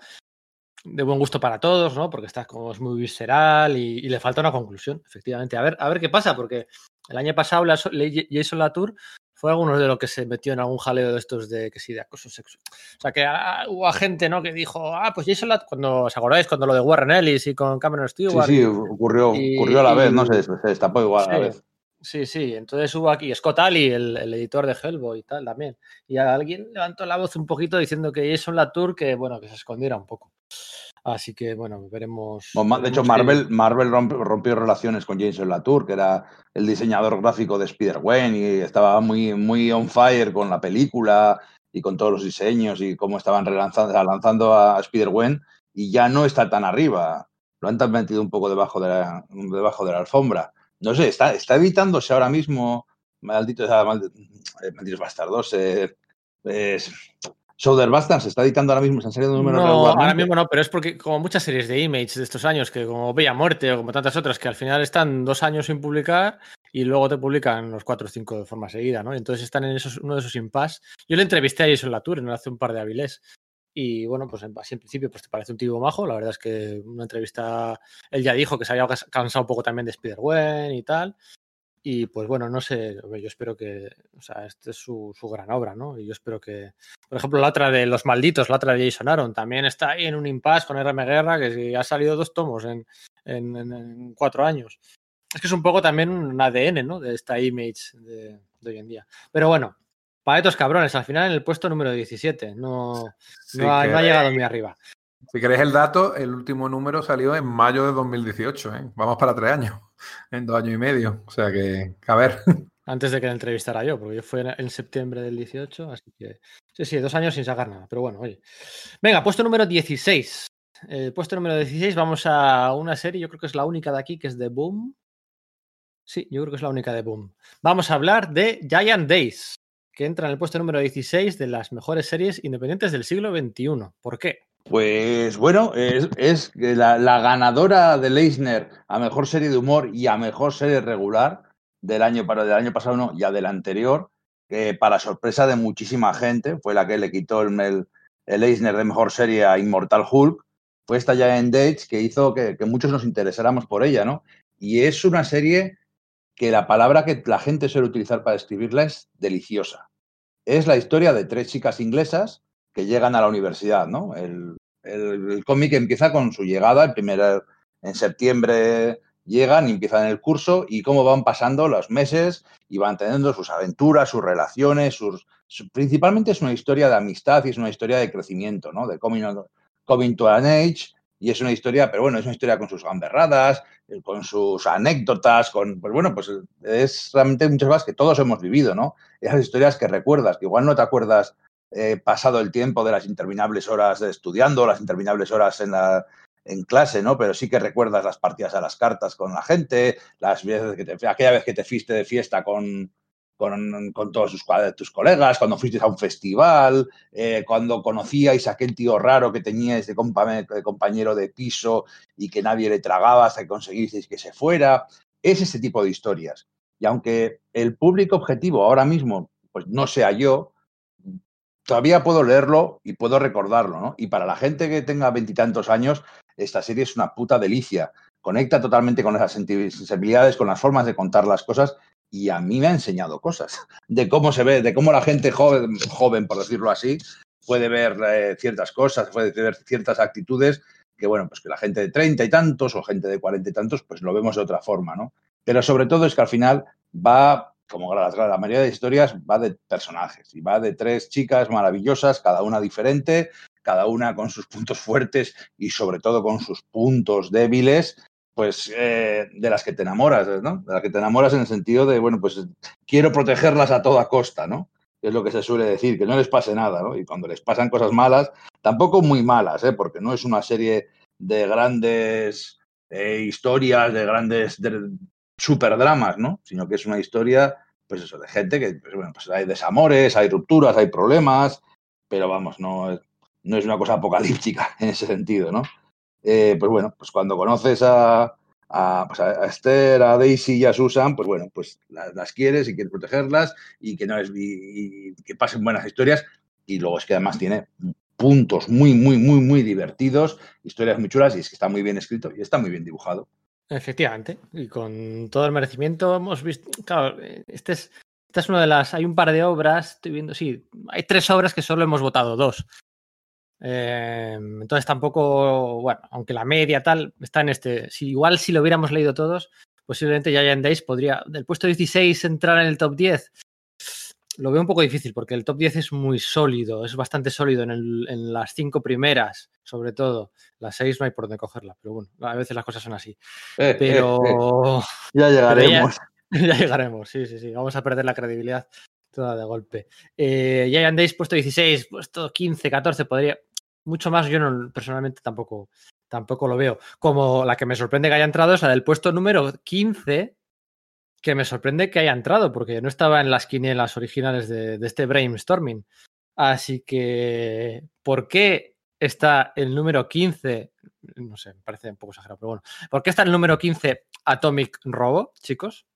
de buen gusto para todos, ¿no? Porque está como es muy visceral y, y, le falta una conclusión, efectivamente. A ver, a ver qué pasa, porque el año pasado la, Jason Latour fue alguno de los que se metió en algún jaleo de estos de que sí, de acoso sexual. O sea, que ah, hubo gente, ¿no? Que dijo, ah, pues Jason Latour, cuando os acordáis, cuando lo de Warren Ellis y con Cameron Stewart. Sí, sí, ocurrió, y, ocurrió a la y, vez, ¿no? Se, se, destapó igual sí, a la vez. Sí, sí, entonces hubo aquí Scott Alley, el, el, editor de Hellboy y tal también. Y alguien levantó la voz un poquito diciendo que Jason Latour, que bueno, que se escondiera un poco. Así que bueno, veremos. Bueno, de hecho, Marvel, que... Marvel rompió, rompió, relaciones con Jason Latour, que era el diseñador gráfico de Spider-Gwen y estaba muy, muy on fire con la película y con todos los diseños y cómo estaban relanzando, lanzando a Spider-Gwen y ya no está tan arriba. Lo han metido un poco debajo de la, debajo de la alfombra. No sé, está, está evitándose ahora mismo, maldito, malditos bastardos, eh, es, Shoulder Bastards se está editando ahora mismo, están saliendo números No, ahora mismo no, pero es porque como muchas series de Image de estos años, que como Bella Muerte o como tantas otras, que al final están dos años sin publicar y luego te publican los cuatro o cinco de forma seguida, ¿no? Entonces están en esos, uno de esos impasse. Yo le entrevisté a Jason Latour en hace un par de hábiles y bueno, pues así en principio pues te parece un tipo majo, la verdad es que una entrevista, él ya dijo que se había cansado un poco también de Spider-Gwen y tal, y pues bueno, no sé, yo espero que, o sea, esta es su, su, gran obra, ¿no? Y yo espero que, por ejemplo, la otra de Los Malditos, la otra de Jason Aaron, también está ahí en un impasse con RM Guerra, que ha salido dos tomos en, en, en, cuatro años. Es que es un poco también un ADN, ¿no? De esta image de, de hoy en día. Pero bueno, para estos cabrones, al final en el puesto número 17, no, no, ha, que- no ha llegado muy arriba. Si queréis el dato, el último número salió en mayo de 2018. ¿eh? Vamos para tres años, en dos años y medio. O sea que, a ver, Antes de que la entrevistara yo, porque yo fue en- septiembre del 18, así que sí, sí, dos años sin sacar nada, pero bueno, oye. Venga, puesto número 16. El puesto número 16, vamos a una serie, yo creo que es la única de aquí, que es de Boom. Sí, yo creo que es la única de Boom. Vamos a hablar de Giant Days, que entra en el puesto número 16 de las mejores series independientes del siglo XXI. ¿Por qué? Pues bueno, es, la, ganadora del Eisner a mejor serie de humor y a mejor serie regular del año, para, del año pasado no, ya del anterior, que para sorpresa de muchísima gente, fue la que le quitó el, el, Eisner de mejor serie a Immortal Hulk, fue esta Giant Dates que hizo que, que muchos nos interesáramos por ella, ¿no? Y es una serie que la palabra que la gente suele utilizar para describirla es deliciosa. Es la historia de tres chicas inglesas que llegan a la universidad, ¿no? El, el, cómic empieza con su llegada, el primer, en septiembre llegan y empiezan el curso y cómo van pasando los meses y van teniendo sus aventuras, sus relaciones, sus, su, principalmente es una historia de amistad y es una historia de crecimiento, ¿no? De coming, coming to an age y es una historia, pero bueno, es una historia con sus gamberradas, con sus anécdotas, con, pues bueno, pues es realmente muchas cosas que todos hemos vivido, ¿no? Esas historias que recuerdas, que igual no te acuerdas eh, pasado el tiempo de las interminables horas estudiando, las interminables horas en, la, en clase, ¿no? Pero sí que recuerdas las partidas a las cartas con la gente, las veces que te, aquella vez que te fuiste de fiesta con, con, todos tus, colegas, cuando fuiste a un festival, eh, cuando conocíais a aquel tío raro que teníais de, compa de, compañero de piso y que nadie le tragaba hasta que conseguisteis que se fuera. Es ese tipo de historias. Y aunque el público objetivo ahora mismo pues no sea yo, todavía puedo leerlo y puedo recordarlo. Y para la gente que tenga veintitantos años, esta serie es una puta delicia. Conecta totalmente con esas sensibilidades, con las formas de contar las cosas y a mí me ha enseñado cosas de cómo se ve, de cómo la gente joven, joven por decirlo así, puede ver eh, ciertas cosas, puede ver ciertas actitudes que, bueno, pues que la gente de treinta y tantos o gente de cuarenta y tantos, pues lo vemos de otra forma, ¿no? Pero sobre todo es que al final va, como la, la mayoría de historias, va de personajes y va de tres chicas maravillosas, cada una diferente, cada una con sus puntos fuertes y sobre todo con sus puntos débiles, pues eh, de las que te enamoras, ¿no? De las que te enamoras en el sentido de, bueno, pues quiero protegerlas a toda costa, ¿no? Es lo que se suele decir, que no les pase nada, ¿no? Y cuando les pasan cosas malas, tampoco muy malas, ¿eh? Porque no es una serie de grandes eh, historias, de grandes de superdramas, ¿no? Sino que es una historia, pues eso, de gente que, pues, bueno, pues hay desamores, hay rupturas, hay problemas, pero vamos, no no es una cosa apocalíptica en ese sentido, ¿no? Eh, pues bueno, pues cuando conoces a, a, pues a, Esther, a Daisy y a Susan, pues bueno, pues las, quieres y quieres protegerlas y que, no es, y, y que pasen buenas historias. Y luego es que además tiene puntos muy, muy, muy, muy divertidos, historias muy chulas y es que está muy bien escrito y está muy bien dibujado. Efectivamente, y con todo el merecimiento hemos visto, claro, este es, esta es una de las, hay un par de obras, estoy viendo, sí, hay tres obras que solo hemos votado dos. Eh, entonces tampoco, bueno, aunque la media tal está en este, si igual si lo hubiéramos leído todos, posiblemente Giant Days podría del puesto 16 entrar en el top 10. Lo veo un poco difícil porque el top 10 es muy sólido, es bastante sólido en, el, en las cinco primeras, sobre todo. Las seis no hay por dónde cogerla, pero bueno, a veces las cosas son así. Eh, pero. eh, eh. Ya llegaremos. Pero ya, ya, llegaremos, sí, sí, sí. Vamos a perder la credibilidad toda de golpe. Eh, Giant Days puesto 16, puesto 15, 14, podría. Mucho más yo no, personalmente tampoco, tampoco lo veo. Como la que me sorprende que haya entrado es la del puesto número 15, que me sorprende que haya entrado, porque no estaba en las quinielas originales de, este brainstorming. Así que, ¿por qué está el número 15? No sé, me parece un poco exagerado, pero bueno. ¿Por qué está el número 15 Atomic Robo, chicos?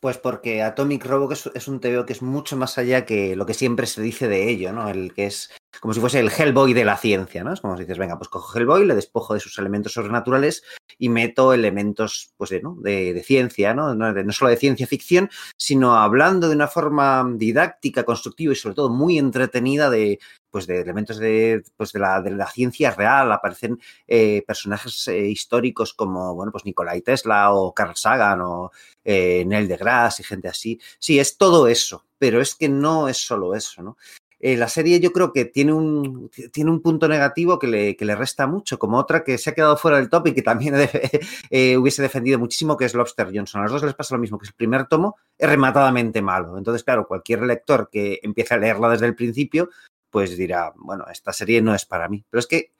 Pues porque Atomic Robo es, es, un TVO que es mucho más allá que lo que siempre se dice de ello, ¿no? El que es como si fuese el Hellboy de la ciencia, ¿no? Es como si dices, venga, pues cojo Hellboy, le despojo de sus elementos sobrenaturales y meto elementos, pues, de, ciencia, ¿no? ¿no? No solo de ciencia ficción, sino hablando de una forma didáctica, constructiva y sobre todo muy entretenida de, pues de elementos de, pues de, la, de la ciencia real. Aparecen eh, personajes eh, históricos como, bueno, pues Nikolai Tesla o Carl Sagan o eh, Neil deGrasse y gente así. Sí, es todo eso, pero es que no es solo eso, ¿no? Eh, la serie yo creo que tiene un, tiene un punto negativo que le, que le, resta mucho, como otra que se ha quedado fuera del top y que también eh, hubiese defendido muchísimo, que es Lobster Johnson. A los dos les pasa lo mismo, que el primer tomo es rematadamente malo. Entonces, claro, cualquier lector que empiece a leerla desde el principio, pues dirá, bueno, esta serie no es para mí. Pero es que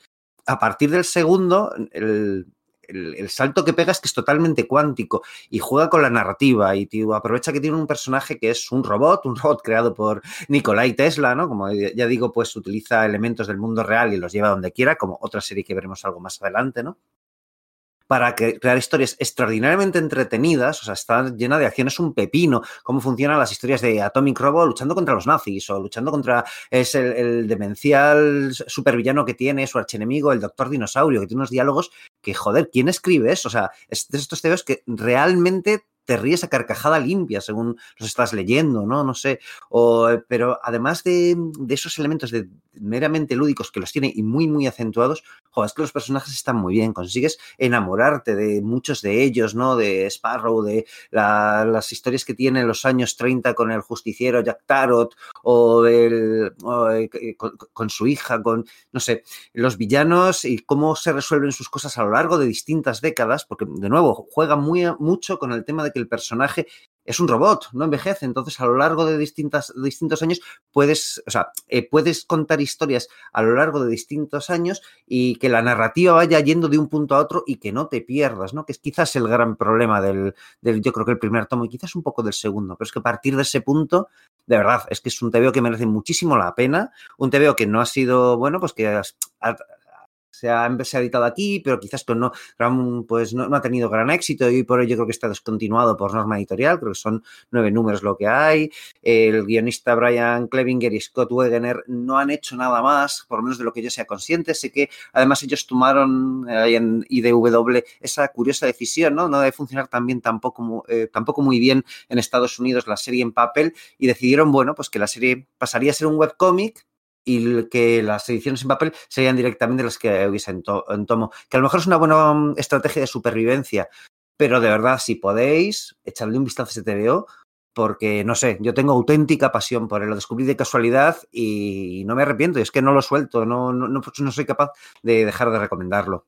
a partir del segundo, el, el, salto que pega es que es totalmente cuántico y juega con la narrativa y aprovecha que tiene un personaje que es un robot, un robot creado por Nikolai Tesla, ¿no? Como ya digo, pues utiliza elementos del mundo real y los lleva donde quiera, como otra serie que veremos algo más adelante, ¿no? Para crear historias extraordinariamente entretenidas, o sea, está llena de acciones un pepino, cómo funcionan las historias de Atomic Robo luchando contra los nazis o luchando contra es el, demencial supervillano que tiene su archenemigo, el doctor dinosaurio, que tiene unos diálogos que, joder, ¿quién escribe eso? O sea, es de estos temas que realmente te ríes a carcajada limpia según los estás leyendo, ¿no? No sé. O, pero además de, de, esos elementos de, meramente lúdicos que los tiene y muy, muy acentuados, joder, es que los personajes están muy bien. Consigues enamorarte de muchos de ellos, ¿no? De Sparrow, de la, las historias que tiene en los años 30 con el justiciero Jack Tarot, o, el, o eh, con, con, su hija, con, no sé, los villanos y cómo se resuelven sus cosas a lo largo de distintas décadas, porque, de nuevo, juega muy, mucho con el tema de que el personaje es un robot, no envejece. Entonces, a lo largo de, distintas, distintos años, puedes, o sea, eh, puedes contar historias a lo largo de distintos años y que la narrativa vaya yendo de un punto a otro y que no te pierdas, ¿no? Que es quizás el gran problema del, yo creo que el primer tomo y quizás un poco del segundo, pero es que a partir de ese punto, de verdad, es que es un TVO que merece muchísimo la pena, un TVO que no ha sido, bueno, pues que se ha, se ha, editado aquí, pero quizás no, pues no, ha tenido gran éxito y por ello creo que está descontinuado por norma editorial, creo que son nueve números lo que hay. El guionista Brian Klevinger y Scott Wegener no han hecho nada más, por lo menos de lo que yo sea consciente. Sé que además ellos tomaron eh, en IDW esa curiosa decisión, ¿no? No debe funcionar también tampoco, eh, tampoco muy bien en Estados Unidos la serie en papel y decidieron, bueno, pues que la serie pasaría a ser un webcómic y que las ediciones en papel serían directamente las que hubiese en, to en, tomo. Que a lo mejor es una buena mm, estrategia de supervivencia, pero de verdad, si podéis, echarle un vistazo a este TVO, porque no sé, yo tengo auténtica pasión por él, lo descubrí de casualidad y no me arrepiento, y es que no lo suelto, no, no, no soy capaz de dejar de recomendarlo.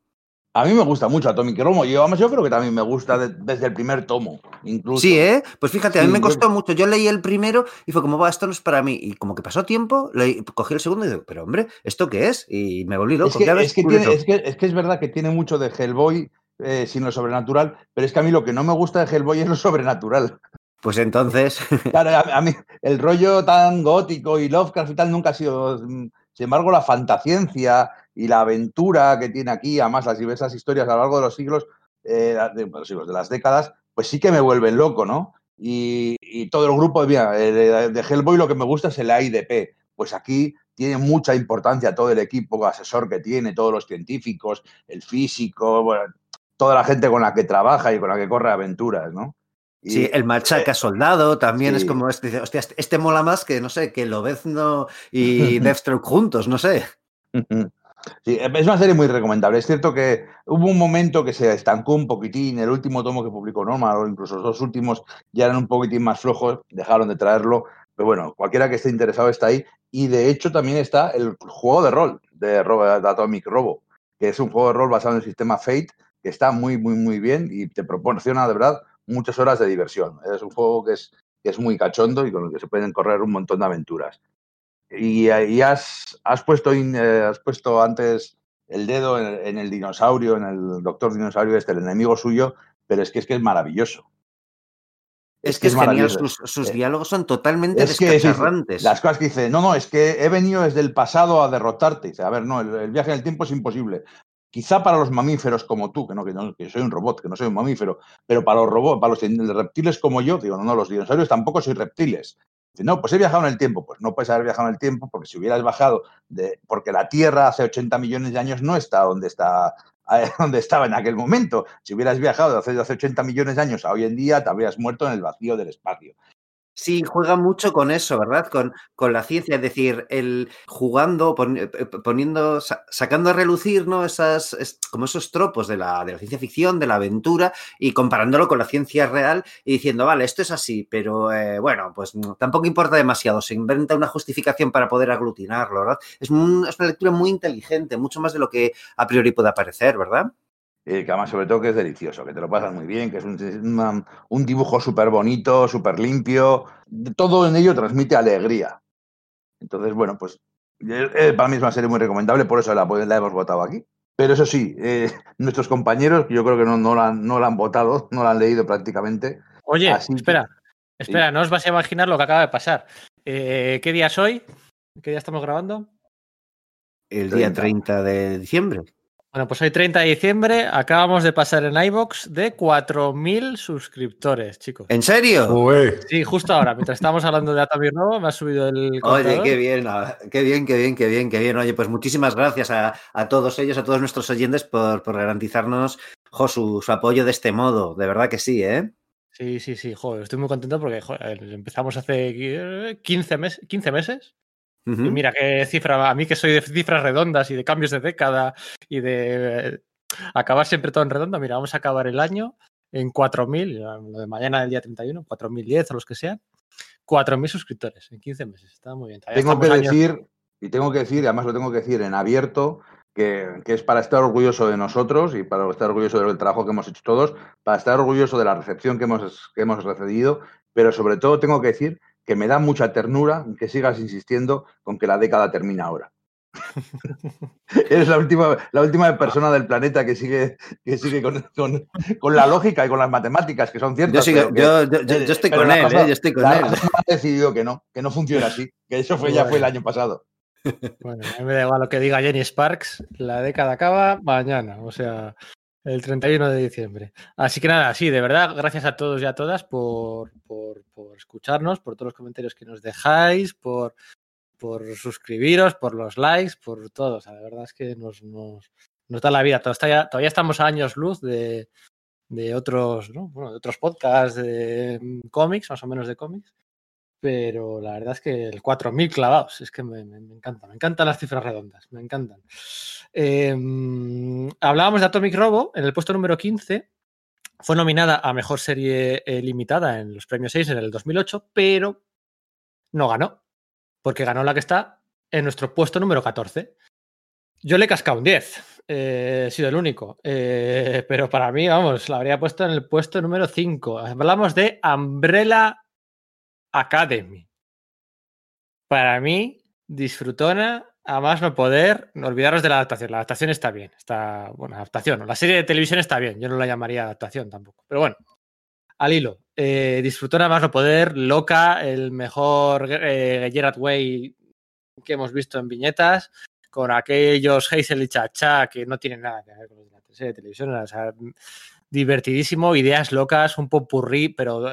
A mí me gusta mucho Atomic Romo. Yo, además, yo creo que también me gusta de, desde el primer tomo, incluso. Sí, ¿eh? Pues fíjate, a mí sí, me costó yo... mucho. Yo leí el primero y fue como, va, esto no es para mí. Y como que pasó tiempo, leí, cogí el segundo y digo, pero hombre, ¿esto qué es? Y me volví loco. Es que, es que, tiene, es que, es que es verdad que tiene mucho de Hellboy eh, sin lo sobrenatural, pero es que a mí lo que no me gusta de Hellboy es lo sobrenatural. Pues entonces. Claro, a, a mí el rollo tan gótico y Lovecraft y tal nunca ha sido. Sin embargo, la fantasciencia y la aventura que tiene aquí, además las diversas historias a lo largo de los siglos, eh, de, los siglos, de las décadas, pues sí que me vuelven loco, ¿no? Y, y todo el grupo, mira, de, de, Hellboy lo que me gusta es el AIDP, pues aquí tiene mucha importancia todo el equipo asesor que tiene, todos los científicos, el físico, bueno, toda la gente con la que trabaja y con la que corre aventuras, ¿no? Y, sí, el machaca eh, soldado también sí. es como este, hostia, este mola más que, no sé, que Lobezno y Deathstroke juntos, no sé. Sí, es una serie muy recomendable. Es cierto que hubo un momento que se estancó un poquitín. El último tomo que publicó Norma, o incluso los dos últimos, ya eran un poquitín más flojos, dejaron de traerlo. Pero bueno, cualquiera que esté interesado está ahí. Y de hecho también está el juego de rol de, Robert, Atomic Robo, que es un juego de rol basado en el sistema Fate, que está muy, muy, muy bien y te proporciona de verdad muchas horas de diversión. Es un juego que es, que es muy cachondo y con el que se pueden correr un montón de aventuras. Y, y has, has, puesto in, eh, has puesto antes el dedo en el, en el, dinosaurio, en el doctor dinosaurio, este, el enemigo suyo, pero es que es que es maravilloso. Es, es que es, es genial, sus, sus eh, diálogos son totalmente es que Las cosas que dice, no, no, es que he venido desde el pasado a derrotarte. Dice, a ver, no, el, el viaje en el tiempo es imposible. Quizá para los mamíferos como tú, que no, que no, que soy un robot, que no soy un mamífero, pero para los robots, para los reptiles como yo, digo, no, no, los dinosaurios tampoco soy reptiles. No, pues he viajado en el tiempo. Pues no puedes haber viajado en el tiempo porque si hubieras bajado de. Porque la Tierra hace 80 millones de años no está donde está donde estaba en aquel momento. Si hubieras viajado hace, hace 80 millones de años a hoy en día, te habrías muerto en el vacío del espacio. Sí, juega mucho con eso, ¿verdad? Con, con la ciencia, es decir, el jugando, eh, poniendo, sacando a relucir, ¿no? Esas, como esos tropos de la, de la ciencia ficción, de la aventura, y comparándolo con la ciencia real y diciendo, vale, esto es así, pero eh, bueno, pues tampoco importa demasiado, se inventa una justificación para poder aglutinarlo, ¿verdad? Es, un, es una lectura muy inteligente, mucho más de lo que a priori pueda parecer, ¿verdad? Eh, que además sobre todo que es delicioso, que te lo pasas muy bien, que es un, una, un dibujo súper bonito, súper limpio, todo en ello transmite alegría. Entonces, bueno, pues eh, para mí es una serie muy recomendable, por eso la, la hemos votado aquí. Pero eso sí, eh, nuestros compañeros, yo creo que no, no, la, no la han votado, no la han leído prácticamente. Oye, Así espera, que, espera, sí. no os vas a imaginar lo que acaba de pasar. Eh, ¿Qué día es hoy? ¿Qué día estamos grabando? El 30. día 30 de diciembre. Bueno, pues hoy 30 de diciembre acabamos de pasar en iBox de 4.000 suscriptores, chicos. ¿En serio? Uy. Sí, justo ahora, mientras estábamos hablando de Atomir Nuevo, me ha subido el. Oye, qué bien, ah, qué bien, qué bien, qué bien, qué bien. Oye, pues muchísimas gracias a, a todos ellos, a todos nuestros oyentes por, por garantizarnos jo, su, su, apoyo de este modo. De verdad que sí, ¿eh? Sí, sí, sí, joder, estoy muy contento porque joder, empezamos hace 15 meses, 15 meses Uh -huh. Y mira qué cifra, a mí que soy de cifras redondas y de cambios de década y de eh, acabar siempre todo en redondo, mira, vamos a acabar el año en 4.000, lo de mañana del día 31, 4.010 o los que sean, 4.000 suscriptores en 15 meses, está muy bien. Todavía tengo que años... decir, y tengo que decir, además lo tengo que decir en abierto, que, que, es para estar orgulloso de nosotros y para estar orgulloso del trabajo que hemos hecho todos, para estar orgulloso de la recepción que hemos, que hemos recibido, pero sobre todo tengo que decir que me da mucha ternura que sigas insistiendo con que la década termina ahora. Eres la última, la última persona del planeta que sigue, que sigue con, con, con la lógica y con las matemáticas, que son ciertas. Yo, sigo, que, yo, yo, yo, estoy con él, eh, yo estoy con la él. ha decidido que no, que no funciona así, que eso fue, ya fue el año pasado. Bueno, a mí me da igual lo que diga Jenny Sparks, la década acaba mañana, o sea, el 31 de diciembre. Así que nada, sí, de verdad, gracias a todos y a todas por, por, por escucharnos, por todos los comentarios que nos dejáis, por, por suscribiros, por los likes, por todo. O sea, de verdad es que nos, nos, nos da la vida. Todavía, todavía estamos a años luz de, de otros, ¿no? bueno, de otros podcasts de cómics, más o menos de cómics. Pero la verdad es que el 4.000 clavados, es que me, me, me, encanta, me encantan las cifras redondas, me encantan. Eh, hablábamos de Atomic Robo en el puesto número 15. Fue nominada a Mejor Serie eh, Limitada en los premios 6 en el 2008, pero no ganó, porque ganó la que está en nuestro puesto número 14. Yo le he cascado un 10, eh, he sido el único, eh, pero para mí, vamos, la habría puesto en el puesto número 5. Hablamos de Umbrella Academy. Para mí, disfrutona a más no poder, no olvidaros de la adaptación. La adaptación está bien, está, bueno, adaptación. La serie de televisión está bien, yo no la llamaría adaptación tampoco. Pero bueno, al hilo. Eh, disfrutona más no poder, loca, el mejor eh, Gerard Way que hemos visto en viñetas, con aquellos Hazel y Chacha que no tienen nada que ver con la serie de televisión. O sea, divertidísimo, ideas locas, un popurrí, pero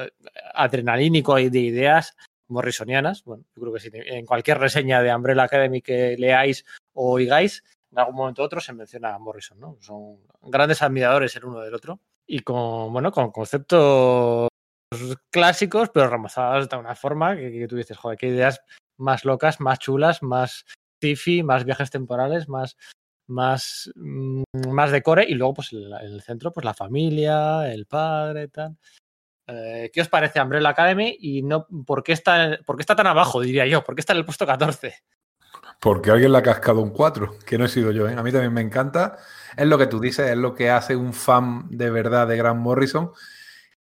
adrenalínico de ideas morrisonianas. Bueno, yo creo que en cualquier reseña de Umbrella Academy que leáis o oigáis, en algún momento u otro se menciona a Morrison, ¿no? Son grandes admiradores el uno del otro y con, bueno, con conceptos clásicos, pero ramazados de una forma que, que tú dices, joder, qué ideas más locas, más chulas, más tifi, más viajes temporales, más, más, mm, más decore y luego pues en el centro pues la familia, el padre, tal. Eh, ¿Qué os parece Umbrella Academy y no por qué está por qué está tan abajo, diría yo? ¿Por qué está en el puesto 14? Porque alguien le ha cascado un 4, que no he sido yo, ¿eh? A mí también me encanta. Es lo que tú dices, es lo que hace un fan de verdad de Grant Morrison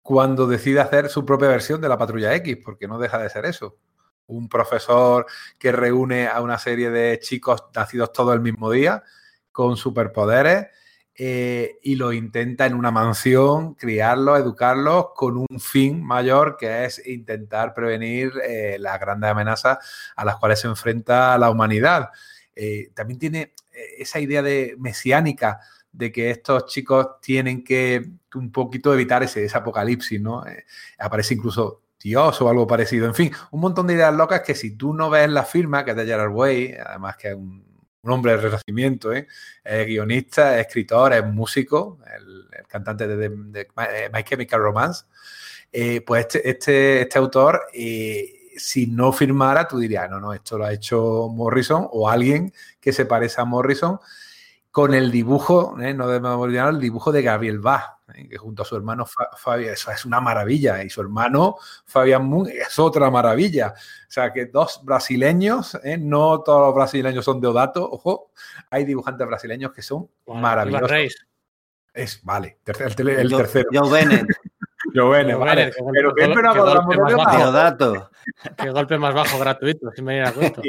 cuando decide hacer su propia versión de la Patrulla X, porque no deja de ser eso. Un profesor que reúne a una serie de chicos nacidos todos el mismo día, con superpoderes, eh, y lo intenta en una mansión criarlos, educarlos con un fin mayor que es intentar prevenir eh, las grandes amenazas a las cuales se enfrenta la humanidad. Eh, también tiene esa idea de mesiánica de que estos chicos tienen que un poquito evitar ese, ese apocalipsis, ¿no? aparece incluso Dios o algo parecido. En fin, un montón de ideas locas que si tú no ves la firma, que es de Gerard Way, además que es un un hombre del renacimiento, ¿eh? es guionista, es escritor, es músico, el, cantante de, de, de, My Chemical Romance. Eh, pues este, este, este autor, eh, si no firmara, tú dirías, no, no, esto lo ha hecho Morrison o alguien que se parece a Morrison con el dibujo, ¿eh? no debemos olvidar el dibujo de Gabriel Bach, ¿eh? Que junto a su hermano Fabián, eso es una maravilla, y su hermano Fabián Moon es otra maravilla. O sea, que dos brasileños, ¿eh? no todos los brasileños son de Odato, ojo, hay dibujantes brasileños que son bueno, maravillosos. Es, vale, el, tercero. Bennett. Yo bueno, vale. que pero golpe, que. Teodato. Qué golpe más bajo gratuito, sin venir a cuento.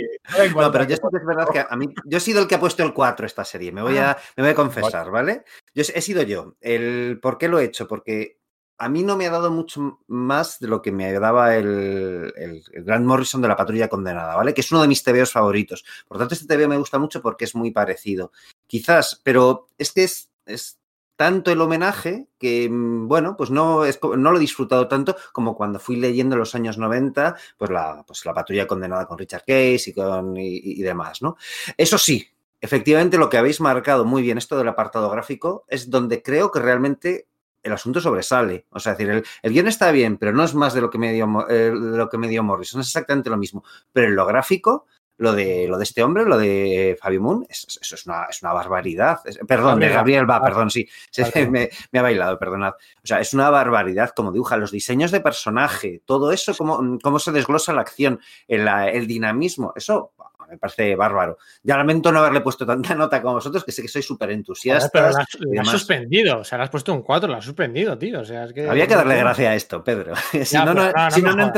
No, pero yo es verdad que a mí, yo he sido el que ha puesto el 4 esta serie, me voy a, me voy a confesar, ¿vale? Yo he sido yo. El, ¿Por qué lo he hecho? Porque a mí no me ha dado mucho más de lo que me daba el, el, el Grant Morrison de la Patrulla Condenada, ¿vale? Que es uno de mis TVOs favoritos. Por tanto, este TVO me gusta mucho porque es muy parecido. Quizás, pero es que es, es tanto el homenaje que, mm, bueno, pues no, es, no lo he disfrutado tanto como cuando fui leyendo en los años 90, pues la, pues la patrulla condenada con Richard Case y, con, y, demás, ¿no? Eso sí, efectivamente lo que habéis marcado muy bien, esto del apartado gráfico, es donde creo que realmente el asunto sobresale. O sea, decir, el, el, guion está bien, pero no es más de lo que me dio, eh, lo que me dio Morrison, es exactamente lo mismo. Pero en lo gráfico, lo de, lo de este hombre, lo de Fabio Moon, eso, eso es, una, es, una, barbaridad. Es, perdón, de Gabriel Va, perdón, sí, se, me, me, ha bailado, perdonad. O sea, es una barbaridad como dibuja los diseños de personaje, todo eso, cómo, cómo se desglosa la acción, el, el dinamismo, eso me parece bárbaro. Ya lamento no haberle puesto tanta nota como vosotros, que sé que soy súper entusiasta. Pero la, la has suspendido, o sea, le has puesto un 4, la has suspendido, tío. O sea, es que... Había que darle gracia a esto, Pedro. si ya, no, no, no, si no, no.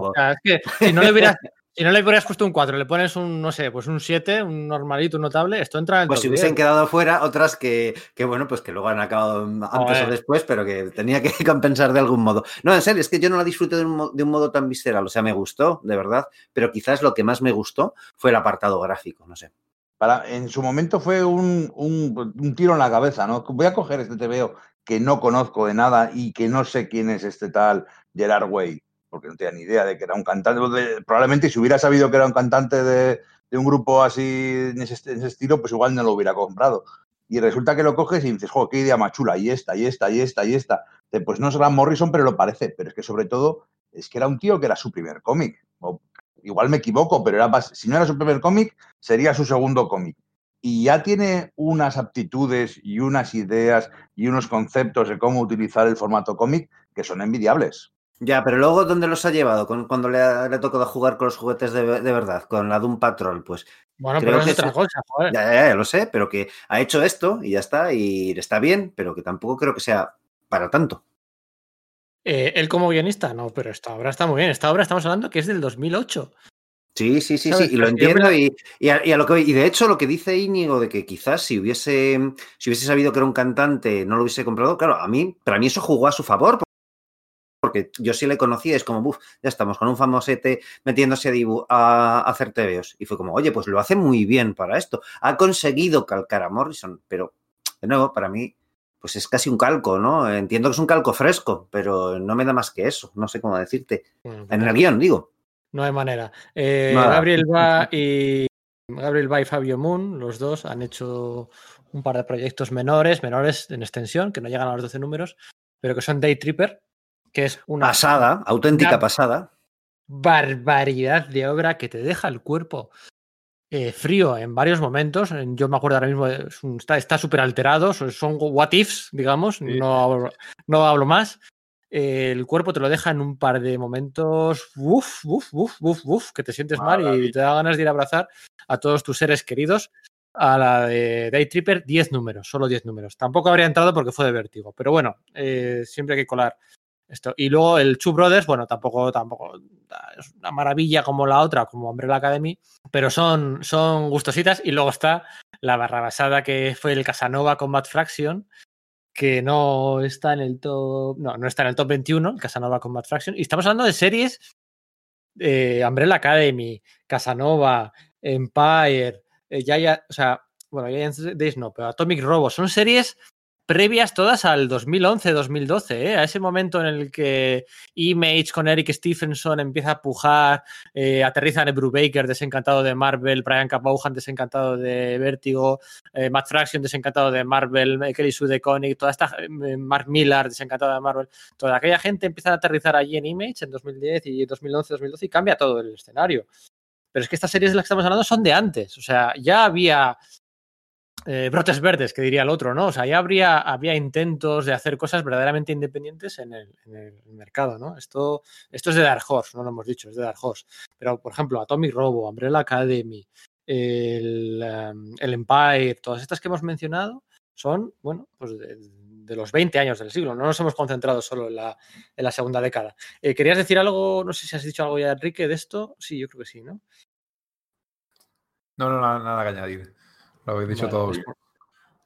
O sea, es que si no le hubieras, si no le hubieras puesto un 4, le pones un, no sé, pues un 7, un normalito, un notable, esto entra en Pues si hubiesen quedado fuera, otras que, que, bueno, pues que luego han acabado antes o después, pero que tenía que compensar de algún modo. No, en serio, es que yo no la disfruté de un, de un modo tan visceral, o sea, me gustó, de verdad, pero quizás lo que más me gustó fue el apartado gráfico, no sé. Para, en su momento fue un, un, un, tiro en la cabeza, ¿no? Voy a coger este TVO que no conozco de nada y que no sé quién es este tal Gerard Way porque no tenía ni idea de que era un cantante. Probablemente si hubiera sabido que era un cantante de, un grupo así en ese, estilo, pues igual no lo hubiera comprado. Y resulta que lo coges y dices, joder, qué idea más chula, y esta, y esta, y esta, y esta. Pues no es Grant Morrison, pero lo parece. Pero es que sobre todo es que era un tío que era su primer cómic. Igual me equivoco, pero era, si no era su primer cómic, sería su segundo cómic. Y ya tiene unas aptitudes y unas ideas y unos conceptos de cómo utilizar el formato cómic que son envidiables. Ya, pero luego, ¿dónde los ha llevado? Con, cuando le ha, le ha, tocado jugar con los juguetes de, de, verdad, con la Doom Patrol, pues. Bueno, pero es otra cosa, joder. Ya, ya, ya, lo sé, pero que ha hecho esto y ya está, y está bien, pero que tampoco creo que sea para tanto. Eh, él como guionista, no, pero esta obra está muy bien. Esta obra estamos hablando que es del 2008. Sí, sí, sí, sí, y lo entiendo. Y, y, a, y, a, lo que, y de hecho, lo que dice Íñigo de que quizás si hubiese, si hubiese sabido que era un cantante, no lo hubiese comprado, claro, a mí, para mí eso jugó a su favor, porque yo sí le conocía, es como, uff, ya estamos con un famosete metiéndose a, dibu a, a hacer tebeos. Y fue como, oye, pues lo hace muy bien para esto. Ha conseguido calcar a Morrison, pero de nuevo, para mí, pues es casi un calco, ¿no? Entiendo que es un calco fresco, pero no me da más que eso, no sé cómo decirte. En el guion, digo. No hay manera. Eh, Gabriel va y Gabriel va y Fabio Moon, los dos, han hecho un par de proyectos menores, menores en extensión, que no llegan a los 12 números, pero que son Day Tripper, que es una pasada, auténtica pasada. Barbaridad de obra que te deja el cuerpo eh, frío en varios momentos. Yo me acuerdo ahora mismo, está súper alterado, son what ifs, digamos, no, no hablo más. el cuerpo te lo deja en un par de momentos, uf, uf, uf, uf, uf, que te sientes mal y te da ganas de ir a abrazar a todos tus seres queridos. A la de Day Tripper, 10 números, solo 10 números. Tampoco habría entrado porque fue de vértigo, pero bueno, eh, siempre hay que colar esto. Y luego el Two Brothers, bueno, tampoco, tampoco es una maravilla como la otra, como Umbrella Academy, pero son, son gustositas. Y luego está la barrabasada que fue el Casanova Combat Fraction, que no está en el top, no, no está en el top 21, el Casanova Combat Fraction. Y estamos hablando de series eh, Umbrella Academy, Casanova, Empire, eh, ya, o sea, bueno, Giant Days no, pero Atomic Robo, son series previas todas al 2011-2012, ¿eh? a ese momento en el que Image con Eric Stephenson empieza a pujar, eh, aterriza en Brubaker desencantado de Marvel, Brian Capauhan desencantado de Vértigo, eh, Matt Fraction desencantado de Marvel, Kelly Sue de toda esta, eh, Mark Millar desencantado de Marvel, toda aquella gente empieza a aterrizar allí en Image en 2010 y 2011-2012 y cambia todo el escenario. Pero es que estas series de las que estamos hablando son de antes, o sea, ya había eh, brotes verdes, que diría el otro, ¿no? O sea, ya habría, había intentos de hacer cosas verdaderamente independientes en el, mercado, ¿no? Esto, esto es de Dark Horse, no lo hemos dicho, es de Dark Horse. Pero, por ejemplo, Atomic Robo, Umbrella Academy, el, em, Empire, todas estas que hemos mencionado son, bueno, pues de, los 20 años del siglo. No nos hemos concentrado solo en la, en la segunda década. Eh, ¿Querías decir algo? No sé si has dicho algo ya, Enrique, de esto. Sí, yo creo que sí, ¿no? No, no, nada que añadir. Lo habéis dicho todos.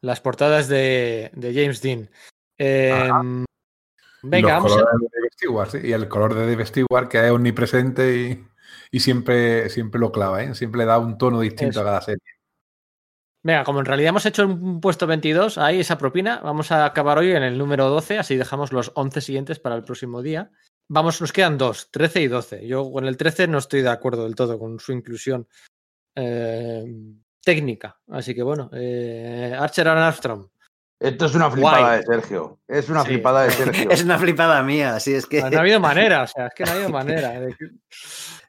Las portadas de, James Dean. Em, venga, vamos a... Y el color de Dave Stewart que es omnipresente y, siempre, siempre lo clava, ¿eh? siempre le da un tono distinto a cada serie. Venga, como en realidad hemos hecho un puesto 22, ahí esa propina, vamos a acabar hoy en el número 12, así dejamos los 11 siguientes para el próximo día. Vamos, nos quedan dos, 13 y 12. Yo con el 13 no estoy de acuerdo del todo con su inclusión. Eh, técnica. Así que bueno, eh, Archer and Armstrong. Esto es una flipada de Sergio. Es una flipada de Sergio. es una flipada mía, así es que. No, ha habido manera, o sea, es que no ha habido manera.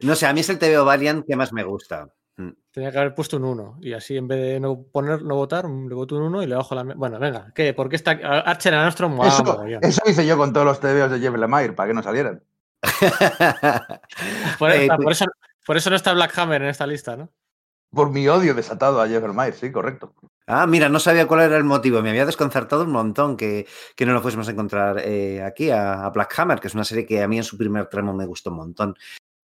No sé, a mí es el TVO Valiant que más me gusta. Mm. Tenía que haber puesto un 1 y así en vez de no poner, no votar, le voto un 1 y le bajo la. Bueno, venga, ¿qué? ¿Por qué está Archer and Armstrong? Eso, eso, hice yo con todos los TVOs de Jeff Lemire para que no salieran. por, eh, por, eso, por eso no está Black Hammer en esta lista, ¿no? Por mi odio desatado a Jeffermeyer, sí, correcto. Ah, mira, no sabía cuál era el motivo. Me había desconcertado un montón que, que no lo fuésemos a encontrar eh, aquí, a, Black Hammer, que es una serie que a mí en su primer tramo me gustó un montón.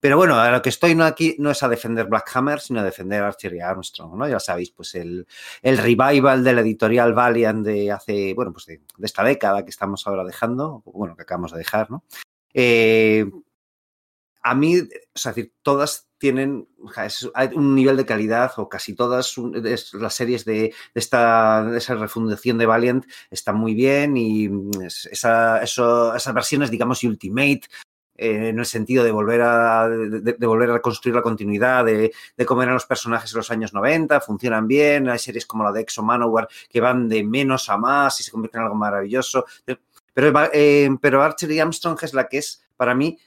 Pero bueno, a lo que estoy aquí no es a defender Black Hammer, sino a defender Archer y Armstrong, ¿no? Ya sabéis, pues el, el revival de la editorial Valiant de hace, bueno, pues de, esta década que estamos ahora dejando, bueno, que acabamos de dejar, ¿no? Eh, a mí, o decir, todas tienen un nivel de calidad, o casi todas las series de, esta, esa refundación de Valiant están muy bien y esas versiones, digamos, Ultimate, eh, en el sentido de volver a, de, volver a construir la continuidad, de, comer a los personajes en los años 90, funcionan bien. Hay series como la de Exo Manowar que van de menos a más y se convierten en algo maravilloso. Pero, eh, pero Archer y Armstrong es la que es, para mí,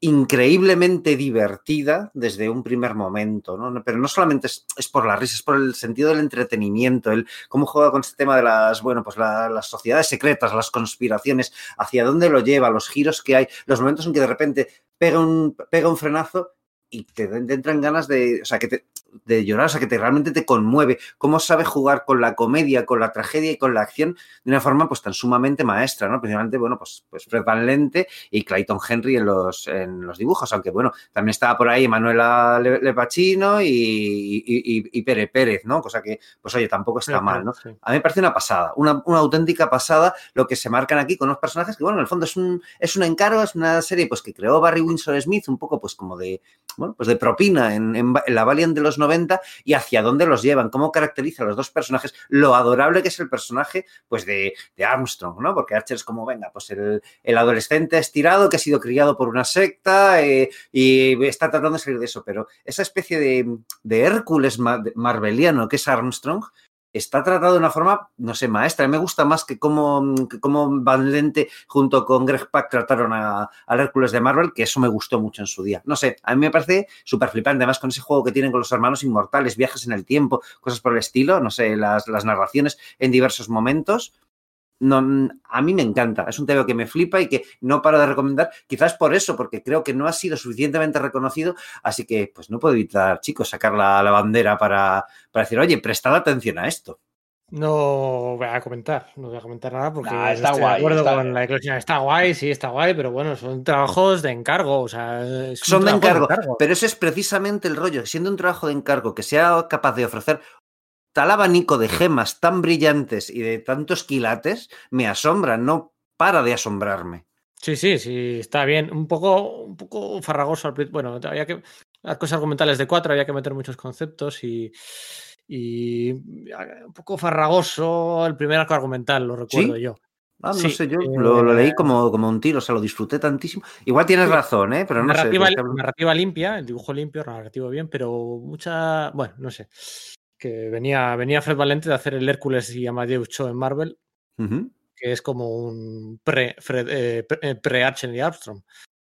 increíblemente divertida desde un primer momento, ¿no? Pero no solamente es, por la risa, es por el sentido del entretenimiento, el cómo juega con este tema de las, bueno, pues las sociedades secretas, las conspiraciones, hacia dónde lo lleva, los giros que hay, los momentos en que de repente pega un, pega un frenazo y te, te entran ganas de, o sea, que te, de llorar, o sea, que te, realmente te conmueve, cómo sabe jugar con la comedia, con la tragedia y con la acción de una forma pues tan sumamente maestra, ¿no? Principalmente, bueno, pues, pues Fred Van Lente y Clayton Henry en los, en los dibujos, aunque bueno, también estaba por ahí Manuela Lepachino y, y, Pere Pérez, ¿no? Cosa que, pues oye, tampoco está mal, ¿no? A mí me parece una pasada, una, una, auténtica pasada lo que se marcan aquí con los personajes que, bueno, en el fondo es un, es un encaro, es una serie pues que creó Barry Winsor Smith, un poco pues como de, bueno, pues de propina en, la Valiant de los 90 y hacia dónde los llevan, cómo caracteriza a los dos personajes, lo adorable que es el personaje pues de, de Armstrong, ¿no? Porque Archer es como, venga, pues el, el, adolescente estirado que ha sido criado por una secta eh, y está tratando de salir de eso, pero esa especie de, de Hércules marveliano que es Armstrong, está tratado de una forma, no sé, maestra. Me gusta más que cómo, cómo Van junto con Greg Pak trataron a, al Hércules de Marvel, que eso me gustó mucho en su día. No sé, a mí me parece súper flipante, además con ese juego que tienen con los hermanos inmortales, viajes en el tiempo, cosas por el estilo, no sé, las, las narraciones en diversos momentos. No, a mí me encanta, es un TV que me flipa y que no paro de recomendar, quizás por eso, porque creo que no ha sido suficientemente reconocido, así que pues no puedo evitar, chicos, sacar la, la bandera para, para, decir, oye, prestad atención a esto. No voy a comentar, no voy a comentar nada porque nah, está estoy guay, de acuerdo está con la declaración. Está guay, sí, está guay, pero bueno, son trabajos de encargo, o sea, Son de encargo, pero ese es precisamente el rollo, siendo un trabajo de encargo que sea capaz de ofrecer tal abanico de gemas tan brillantes y de tantos quilates me asombra, no para de asombrarme. Sí, sí, sí, está bien. Un poco, un poco farragoso. Bueno, había que. Las cosas argumentales de cuatro, había que meter muchos conceptos y. Y un poco farragoso el primer arco argumental, lo recuerdo ¿Sí? yo. Ah, no Sí, sé, yo eh, lo, lo leí como, como un tiro, o sea, lo disfruté tantísimo. Igual tienes Sí. razón, ¿eh? Pero no sé. narrativa, hablo- narrativa limpia, el dibujo limpio, narrativo bien, pero mucha. Bueno, no sé. Que venía, venía Fred Valente de hacer el Hércules y Amadeus Cho en Marvel, que es como un pre-Fred, eh, pre- eh, pre-Archer y Armstrong,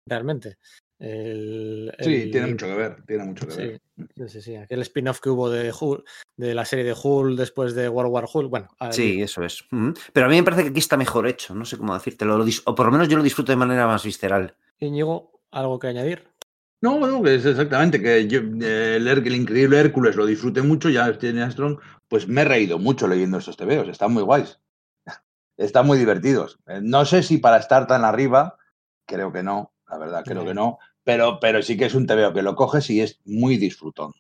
realmente. El- Sí, tiene mucho que ver, tiene mucho que Sí, ver. sí, sí, sí. Aquel spin-off que hubo de Hulk, de la serie de Hulk después de World War Hulk. Bueno, ahí- Sí, eso es. Pero a mí me parece que aquí está mejor hecho, no sé cómo decírtelo, lo o por lo menos yo lo disfruto de manera más visceral. Íñigo, ¿algo que añadir? No, no, que es exactamente que yo, eh, el, el increíble Hércules lo disfruté mucho, ya tiene Armstrong, pues me he reído mucho leyendo estos tebeos, están muy guays, están muy divertidos. Eh, No sé si para estar tan arriba, creo que no, la verdad, creo que no, pero, pero sí que es un tebeo que lo coges y es muy disfrutón.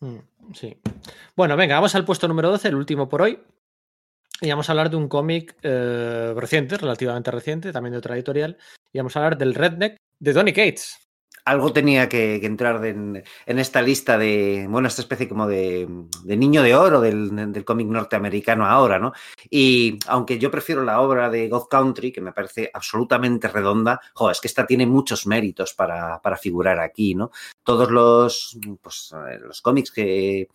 Mm, Sí. Bueno, venga, vamos al puesto número 12, el último por hoy. Y vamos a hablar de un cómic eh, reciente, relativamente reciente, también de otra editorial. Y vamos a hablar del Redneck de Donny Cates. Algo tenía que, entrar en, esta lista de, bueno, esta especie como de, de niño de oro del, del cómic norteamericano ahora, ¿no? Y aunque yo prefiero la obra de God Country, que me parece absolutamente redonda, jo, es que esta tiene muchos méritos para, para figurar aquí, ¿no? Todos los, pues, eh, los cómics que,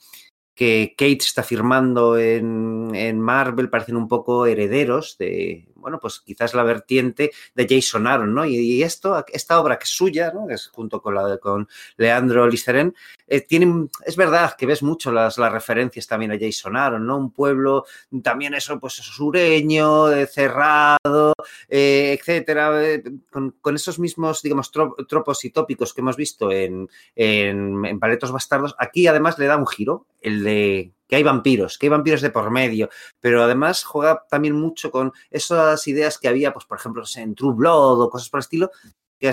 que Kate está firmando en, en Marvel parecen un poco herederos de, bueno, pues quizás la vertiente de Jason Aaron, ¿no? Y, y esto, esta obra que es suya, ¿no? Es junto con la de con Leandro Listeren, eh, tienen, es verdad que ves mucho las, las referencias también a Jason Aaron, ¿no? Un pueblo también eso, pues sureño, eh, cerrado, eh, etcétera, eh, con, esos mismos, digamos, trop, tropos y tópicos que hemos visto en, en, Paletos Bastardos, aquí además le da un giro, el de que hay vampiros, que hay vampiros de por medio, pero además juega también mucho con esas ideas que había, pues por ejemplo, en True Blood o cosas por el estilo, que,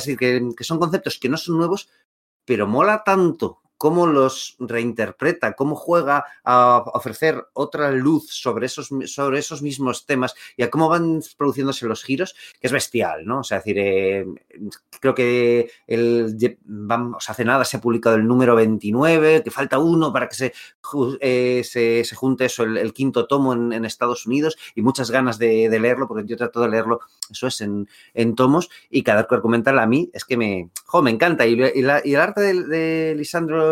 que son conceptos que no son nuevos, pero mola tanto cómo los reinterpreta, cómo juega a ofrecer otra luz sobre esos, sobre esos mismos temas y a cómo van produciéndose los giros, que es bestial, ¿no? O sea, es decir, eh, creo que el, hace nada se ha publicado el número 29, que falta uno para que se, eh, se, junte eso, el, quinto tomo en, Estados Unidos y muchas ganas de, leerlo, porque yo trato de leerlo, eso es, en, tomos y cada arco argumental a mí es que me, me encanta. Y, el arte de Lisandro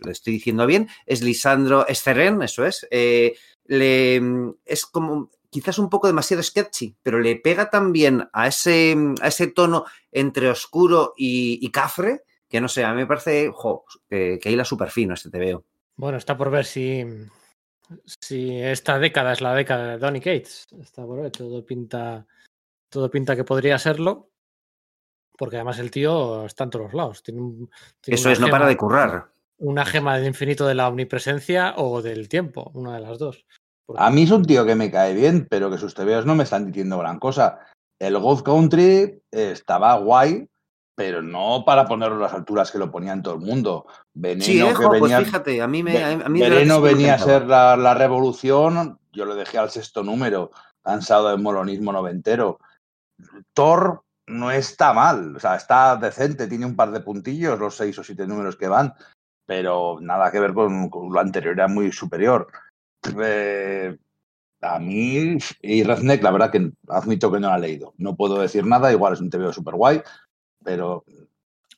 lo estoy diciendo bien, es Lisandro Esteren, eso es, eh, le, es como quizás un poco demasiado sketchy, pero le pega también a ese, a ese tono entre oscuro y, cafre, que no sé, a mí me parece que, ahí la super fino este te veo. Bueno, está por ver si, si esta década es la década de Donny Cates. Está por ver, todo pinta, todo pinta que podría serlo. Porque además el tío está en todos los lados. Tiene un, tiene Eso es, gema, no para de currar. Una gema del infinito de la omnipresencia o del tiempo, una de las dos. Porque... A mí es un tío que me cae bien, pero que sus tebeos no me están diciendo gran cosa. El God Country estaba guay, pero no para ponerlo a las alturas que lo ponían todo el mundo. Veneno, sí, eh, que venía, pues fíjate, a mí me. A mí Veneno venía a ser la, la, revolución, yo lo dejé al sexto número, cansado del molonismo noventero. Thor no está mal, o sea, está decente, tiene un par de puntillos, los seis o siete números que van, pero nada que ver con, con lo anterior, era muy superior. Eh, a mí, y Redneck, la verdad que admito que no la he leído. No puedo decir nada, igual es un TVO súper guay, pero.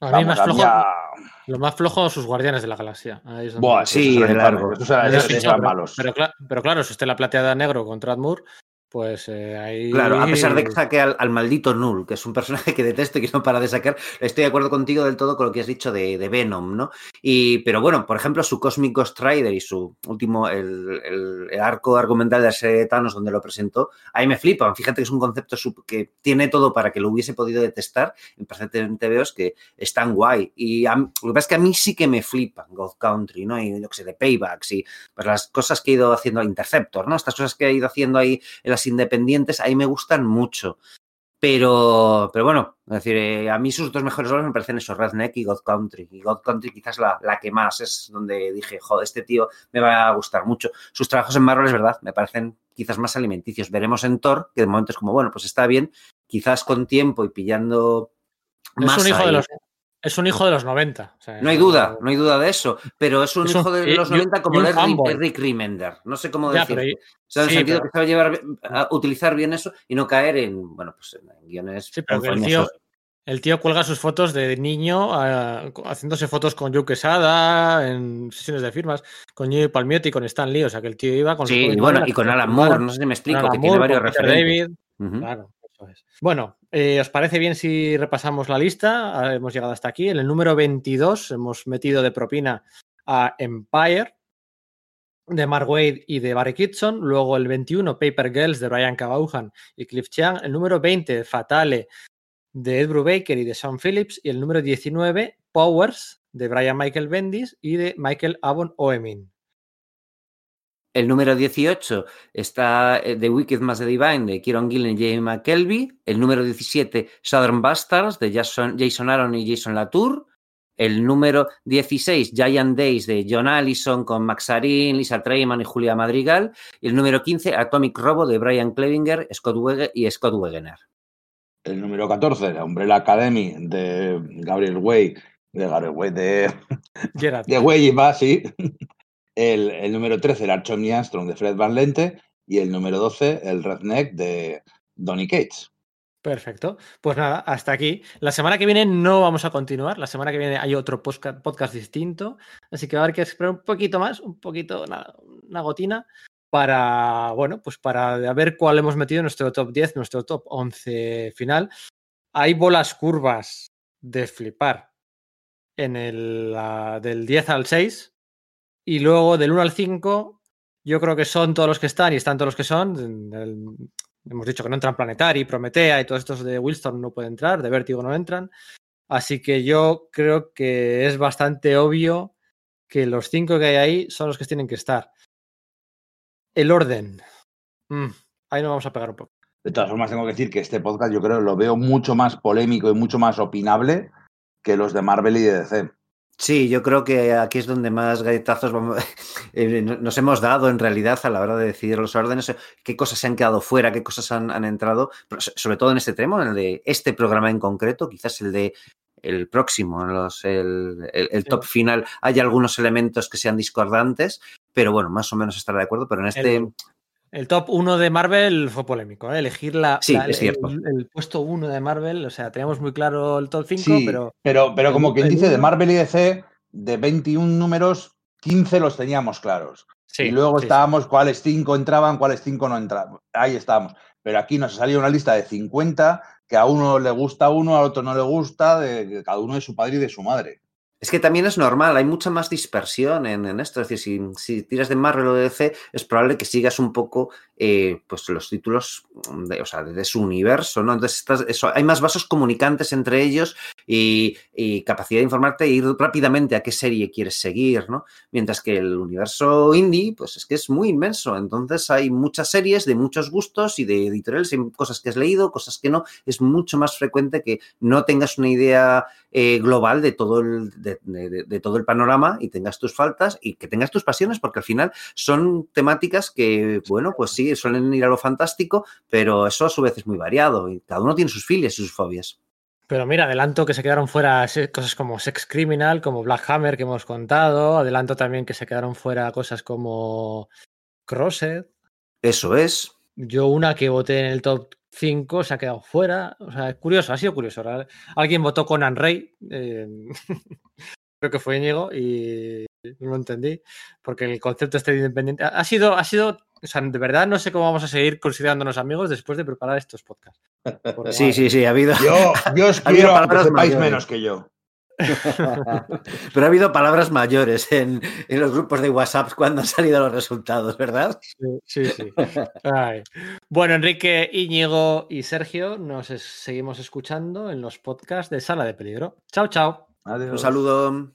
A mí vamos, más flojo, lo más flojo sus guardianes de la galaxia. Ahí es donde- Buah, Sí, eran largo. eran- Pero pero-. Pero, cla- pero claro, si usted la plateada negro contra Moore, pues eh, ahí. Claro, a pesar de que saque al, al maldito Null, que es un personaje que detesto y que no para de sacar, estoy de acuerdo contigo del todo con lo que has dicho de, de Venom, ¿no? Y, pero bueno, por ejemplo, su Cosmic Ghost Rider y su último, el, el- el arco argumental de la serie de Thanos donde lo presentó, ahí me flipan. Fíjate que es un concepto sub- que tiene todo para que lo hubiese podido detestar. En TVOs que es tan guay. Y a lo que pasa es que a mí sí que me flipan God Country, ¿no? Y yo que sé, de Paybacks y pues las cosas que he ido haciendo Interceptor, ¿no? Estas cosas que he ido haciendo ahí en las independientes, ahí me gustan mucho. Pero, pero bueno, es decir, eh, a mí sus dos mejores obras me parecen esos, Redneck y God Country. Y God Country quizás la, la que más es donde dije, joder, este tío me va a gustar mucho. Sus trabajos en Marvel, es verdad, me parecen quizás más alimenticios. Veremos en Thor, que de momento es como, bueno, pues está bien, quizás con tiempo y pillando Es más un hijo ahí. de los. Es un hijo de los 90. o sea, No hay duda, no hay duda de eso, pero es un Es un- hijo de y- los y un- 90 y como un el Rick, Remender. No sé cómo Ya, decirlo. pero ahí- O sea, en el sentido pero- que sabe llevar, a utilizar bien eso y no caer en, bueno, pues en guiones Sí, pero el tío, el tío cuelga sus fotos de niño ah, haciéndose fotos con Joe Quesada en sesiones de firmas, con Jimmy Palmiotti y con Stan Lee. O sea, que el tío iba con Sí, y bueno, y con Alan Moore, no sé si me explico, Alan que tiene varios referentes. David. Ujú. Claro, eso es. Bueno, eh, ¿os parece bien si repasamos la lista? Ah, hemos llegado hasta aquí. En el número 22 hemos metido de propina a Empire de Mark Wade y de Barry Kitson. Luego el 21, Paper Girls de Brian Cabauhan y Cliff Chiang. El número 20, Fatale de Ed Brubaker y de Sean Phillips. Y el número 19, Powers de Brian Michael Bendis y de Michael Avon Oemin. El número 18 está eh, The Wicked más The Divine de Kieron Gillen y Jamie McKelvey. El número 17, Southern Bastards de Jason, Jason Aaron y Jason Latour. El número 16, Giant Days de John Allison con Max Arin, Lisa Treyman y Julia Madrigal. Y el número 15, Atomic Robo de Brian Klevinger Scott Wege y Scott Wegener. El número 14, la Umbrella Academy de Gabriel Way, de Gabriel Way, de, Gerard. de Way y Basi. El, número 13, el Archomi Armstrong de Fred Van Lente. Y el número 12, el Redneck de Donny Cates. Perfecto. Pues nada, hasta aquí. La semana que viene no vamos a continuar. La semana que viene hay otro podcast distinto. Así que va a haber que esperar un poquito más, un poquito, una gotina, para, bueno, pues para ver cuál hemos metido en nuestro top 10, nuestro top 11 final. Hay bolas curvas de flipar en el del 10 al 6. Y luego del 1 al 5, yo creo que son todos los que están y están todos los que son. hemos dicho que no entran Planetary, Prometea y todos estos de Wilson no pueden entrar, de Vértigo no entran. Así que yo creo que es bastante obvio que los cinco que hay ahí son los que tienen que estar. El orden. Mm, ahí nos vamos a pegar un poco. De todas formas, tengo que decir que este podcast yo creo lo veo mucho más polémico y mucho más opinable que los de Marvel y de DC. Sí, yo creo que aquí es donde más galletazos vamos- eh, nos hemos dado en realidad a la hora de decidir los órdenes, eh, qué cosas se han quedado fuera, qué cosas han, han entrado, pero sobre todo en este tema, en el de este programa en concreto, quizás el de el próximo, los- el, el- el top final, hay algunos elementos que sean discordantes, pero bueno, más o menos estar de acuerdo, pero en este... El- El top 1 de Marvel fue polémico, ¿eh? elegir la, Sí, la- es cierto. el, el puesto 1 de Marvel, o sea, teníamos muy claro el top 5, Sí, pero pero, pero el- como quien dice, de Marvel y DC, de 21 números, 15 los teníamos claros. sí, y luego estábamos cuáles 5 entraban, cuáles 5 no entraban. Ahí estábamos. Pero aquí nos ha salido una lista de 50 que a uno le gusta uno, al otro no le gusta, de, de cada uno de su padre y de su madre. Es que también es normal, hay mucha más dispersión en, esto. Es decir, si, si tiras de Marvel o de DC, es probable que sigas un poco eh, pues los títulos de, o sea, de, su universo, ¿no? Entonces estás- eso, hay más vasos comunicantes entre ellos y, capacidad de informarte e ir rápidamente a qué serie quieres seguir, ¿no? Mientras que el universo indie, pues es que es muy inmenso. Entonces hay muchas series de muchos gustos y de editoriales, hay cosas que has leído, cosas que no. Es mucho más frecuente que no tengas una idea eh, global de todo, el, de todo el panorama y tengas tus faltas y que tengas tus pasiones, porque al final son temáticas que, bueno, pues sí, ir, suelen ir a lo fantástico, pero eso a su vez es muy variado y cada uno tiene sus filias y sus fobias. Pero mira, adelanto que se quedaron fuera cosas como Sex Criminal, como Black Hammer que hemos contado. Adelanto también que se quedaron fuera cosas como Crossed. Eso es. Yo una que voté en el top 5 se ha quedado fuera. O sea, es curioso, ha sido curioso. Alguien votó con Rey. Eh, creo que fue Íñigo y no lo entendí. Porque el concepto este de independiente ha sido, ha sido o sea, de verdad no sé cómo vamos a seguir considerándonos amigos después de preparar estos podcasts. sí, sí, sí, ha habido. Yo, yo os quiero, aunque sepáis menos que yo. Pero ha habido palabras mayores en, los grupos de WhatsApp cuando han salido los resultados, ¿verdad? Sí, sí. Bueno, Enrique, Íñigo y Sergio, nos seguimos escuchando en los podcasts de Sala de Peligro. Chao, chao. Adiós. Un saludo.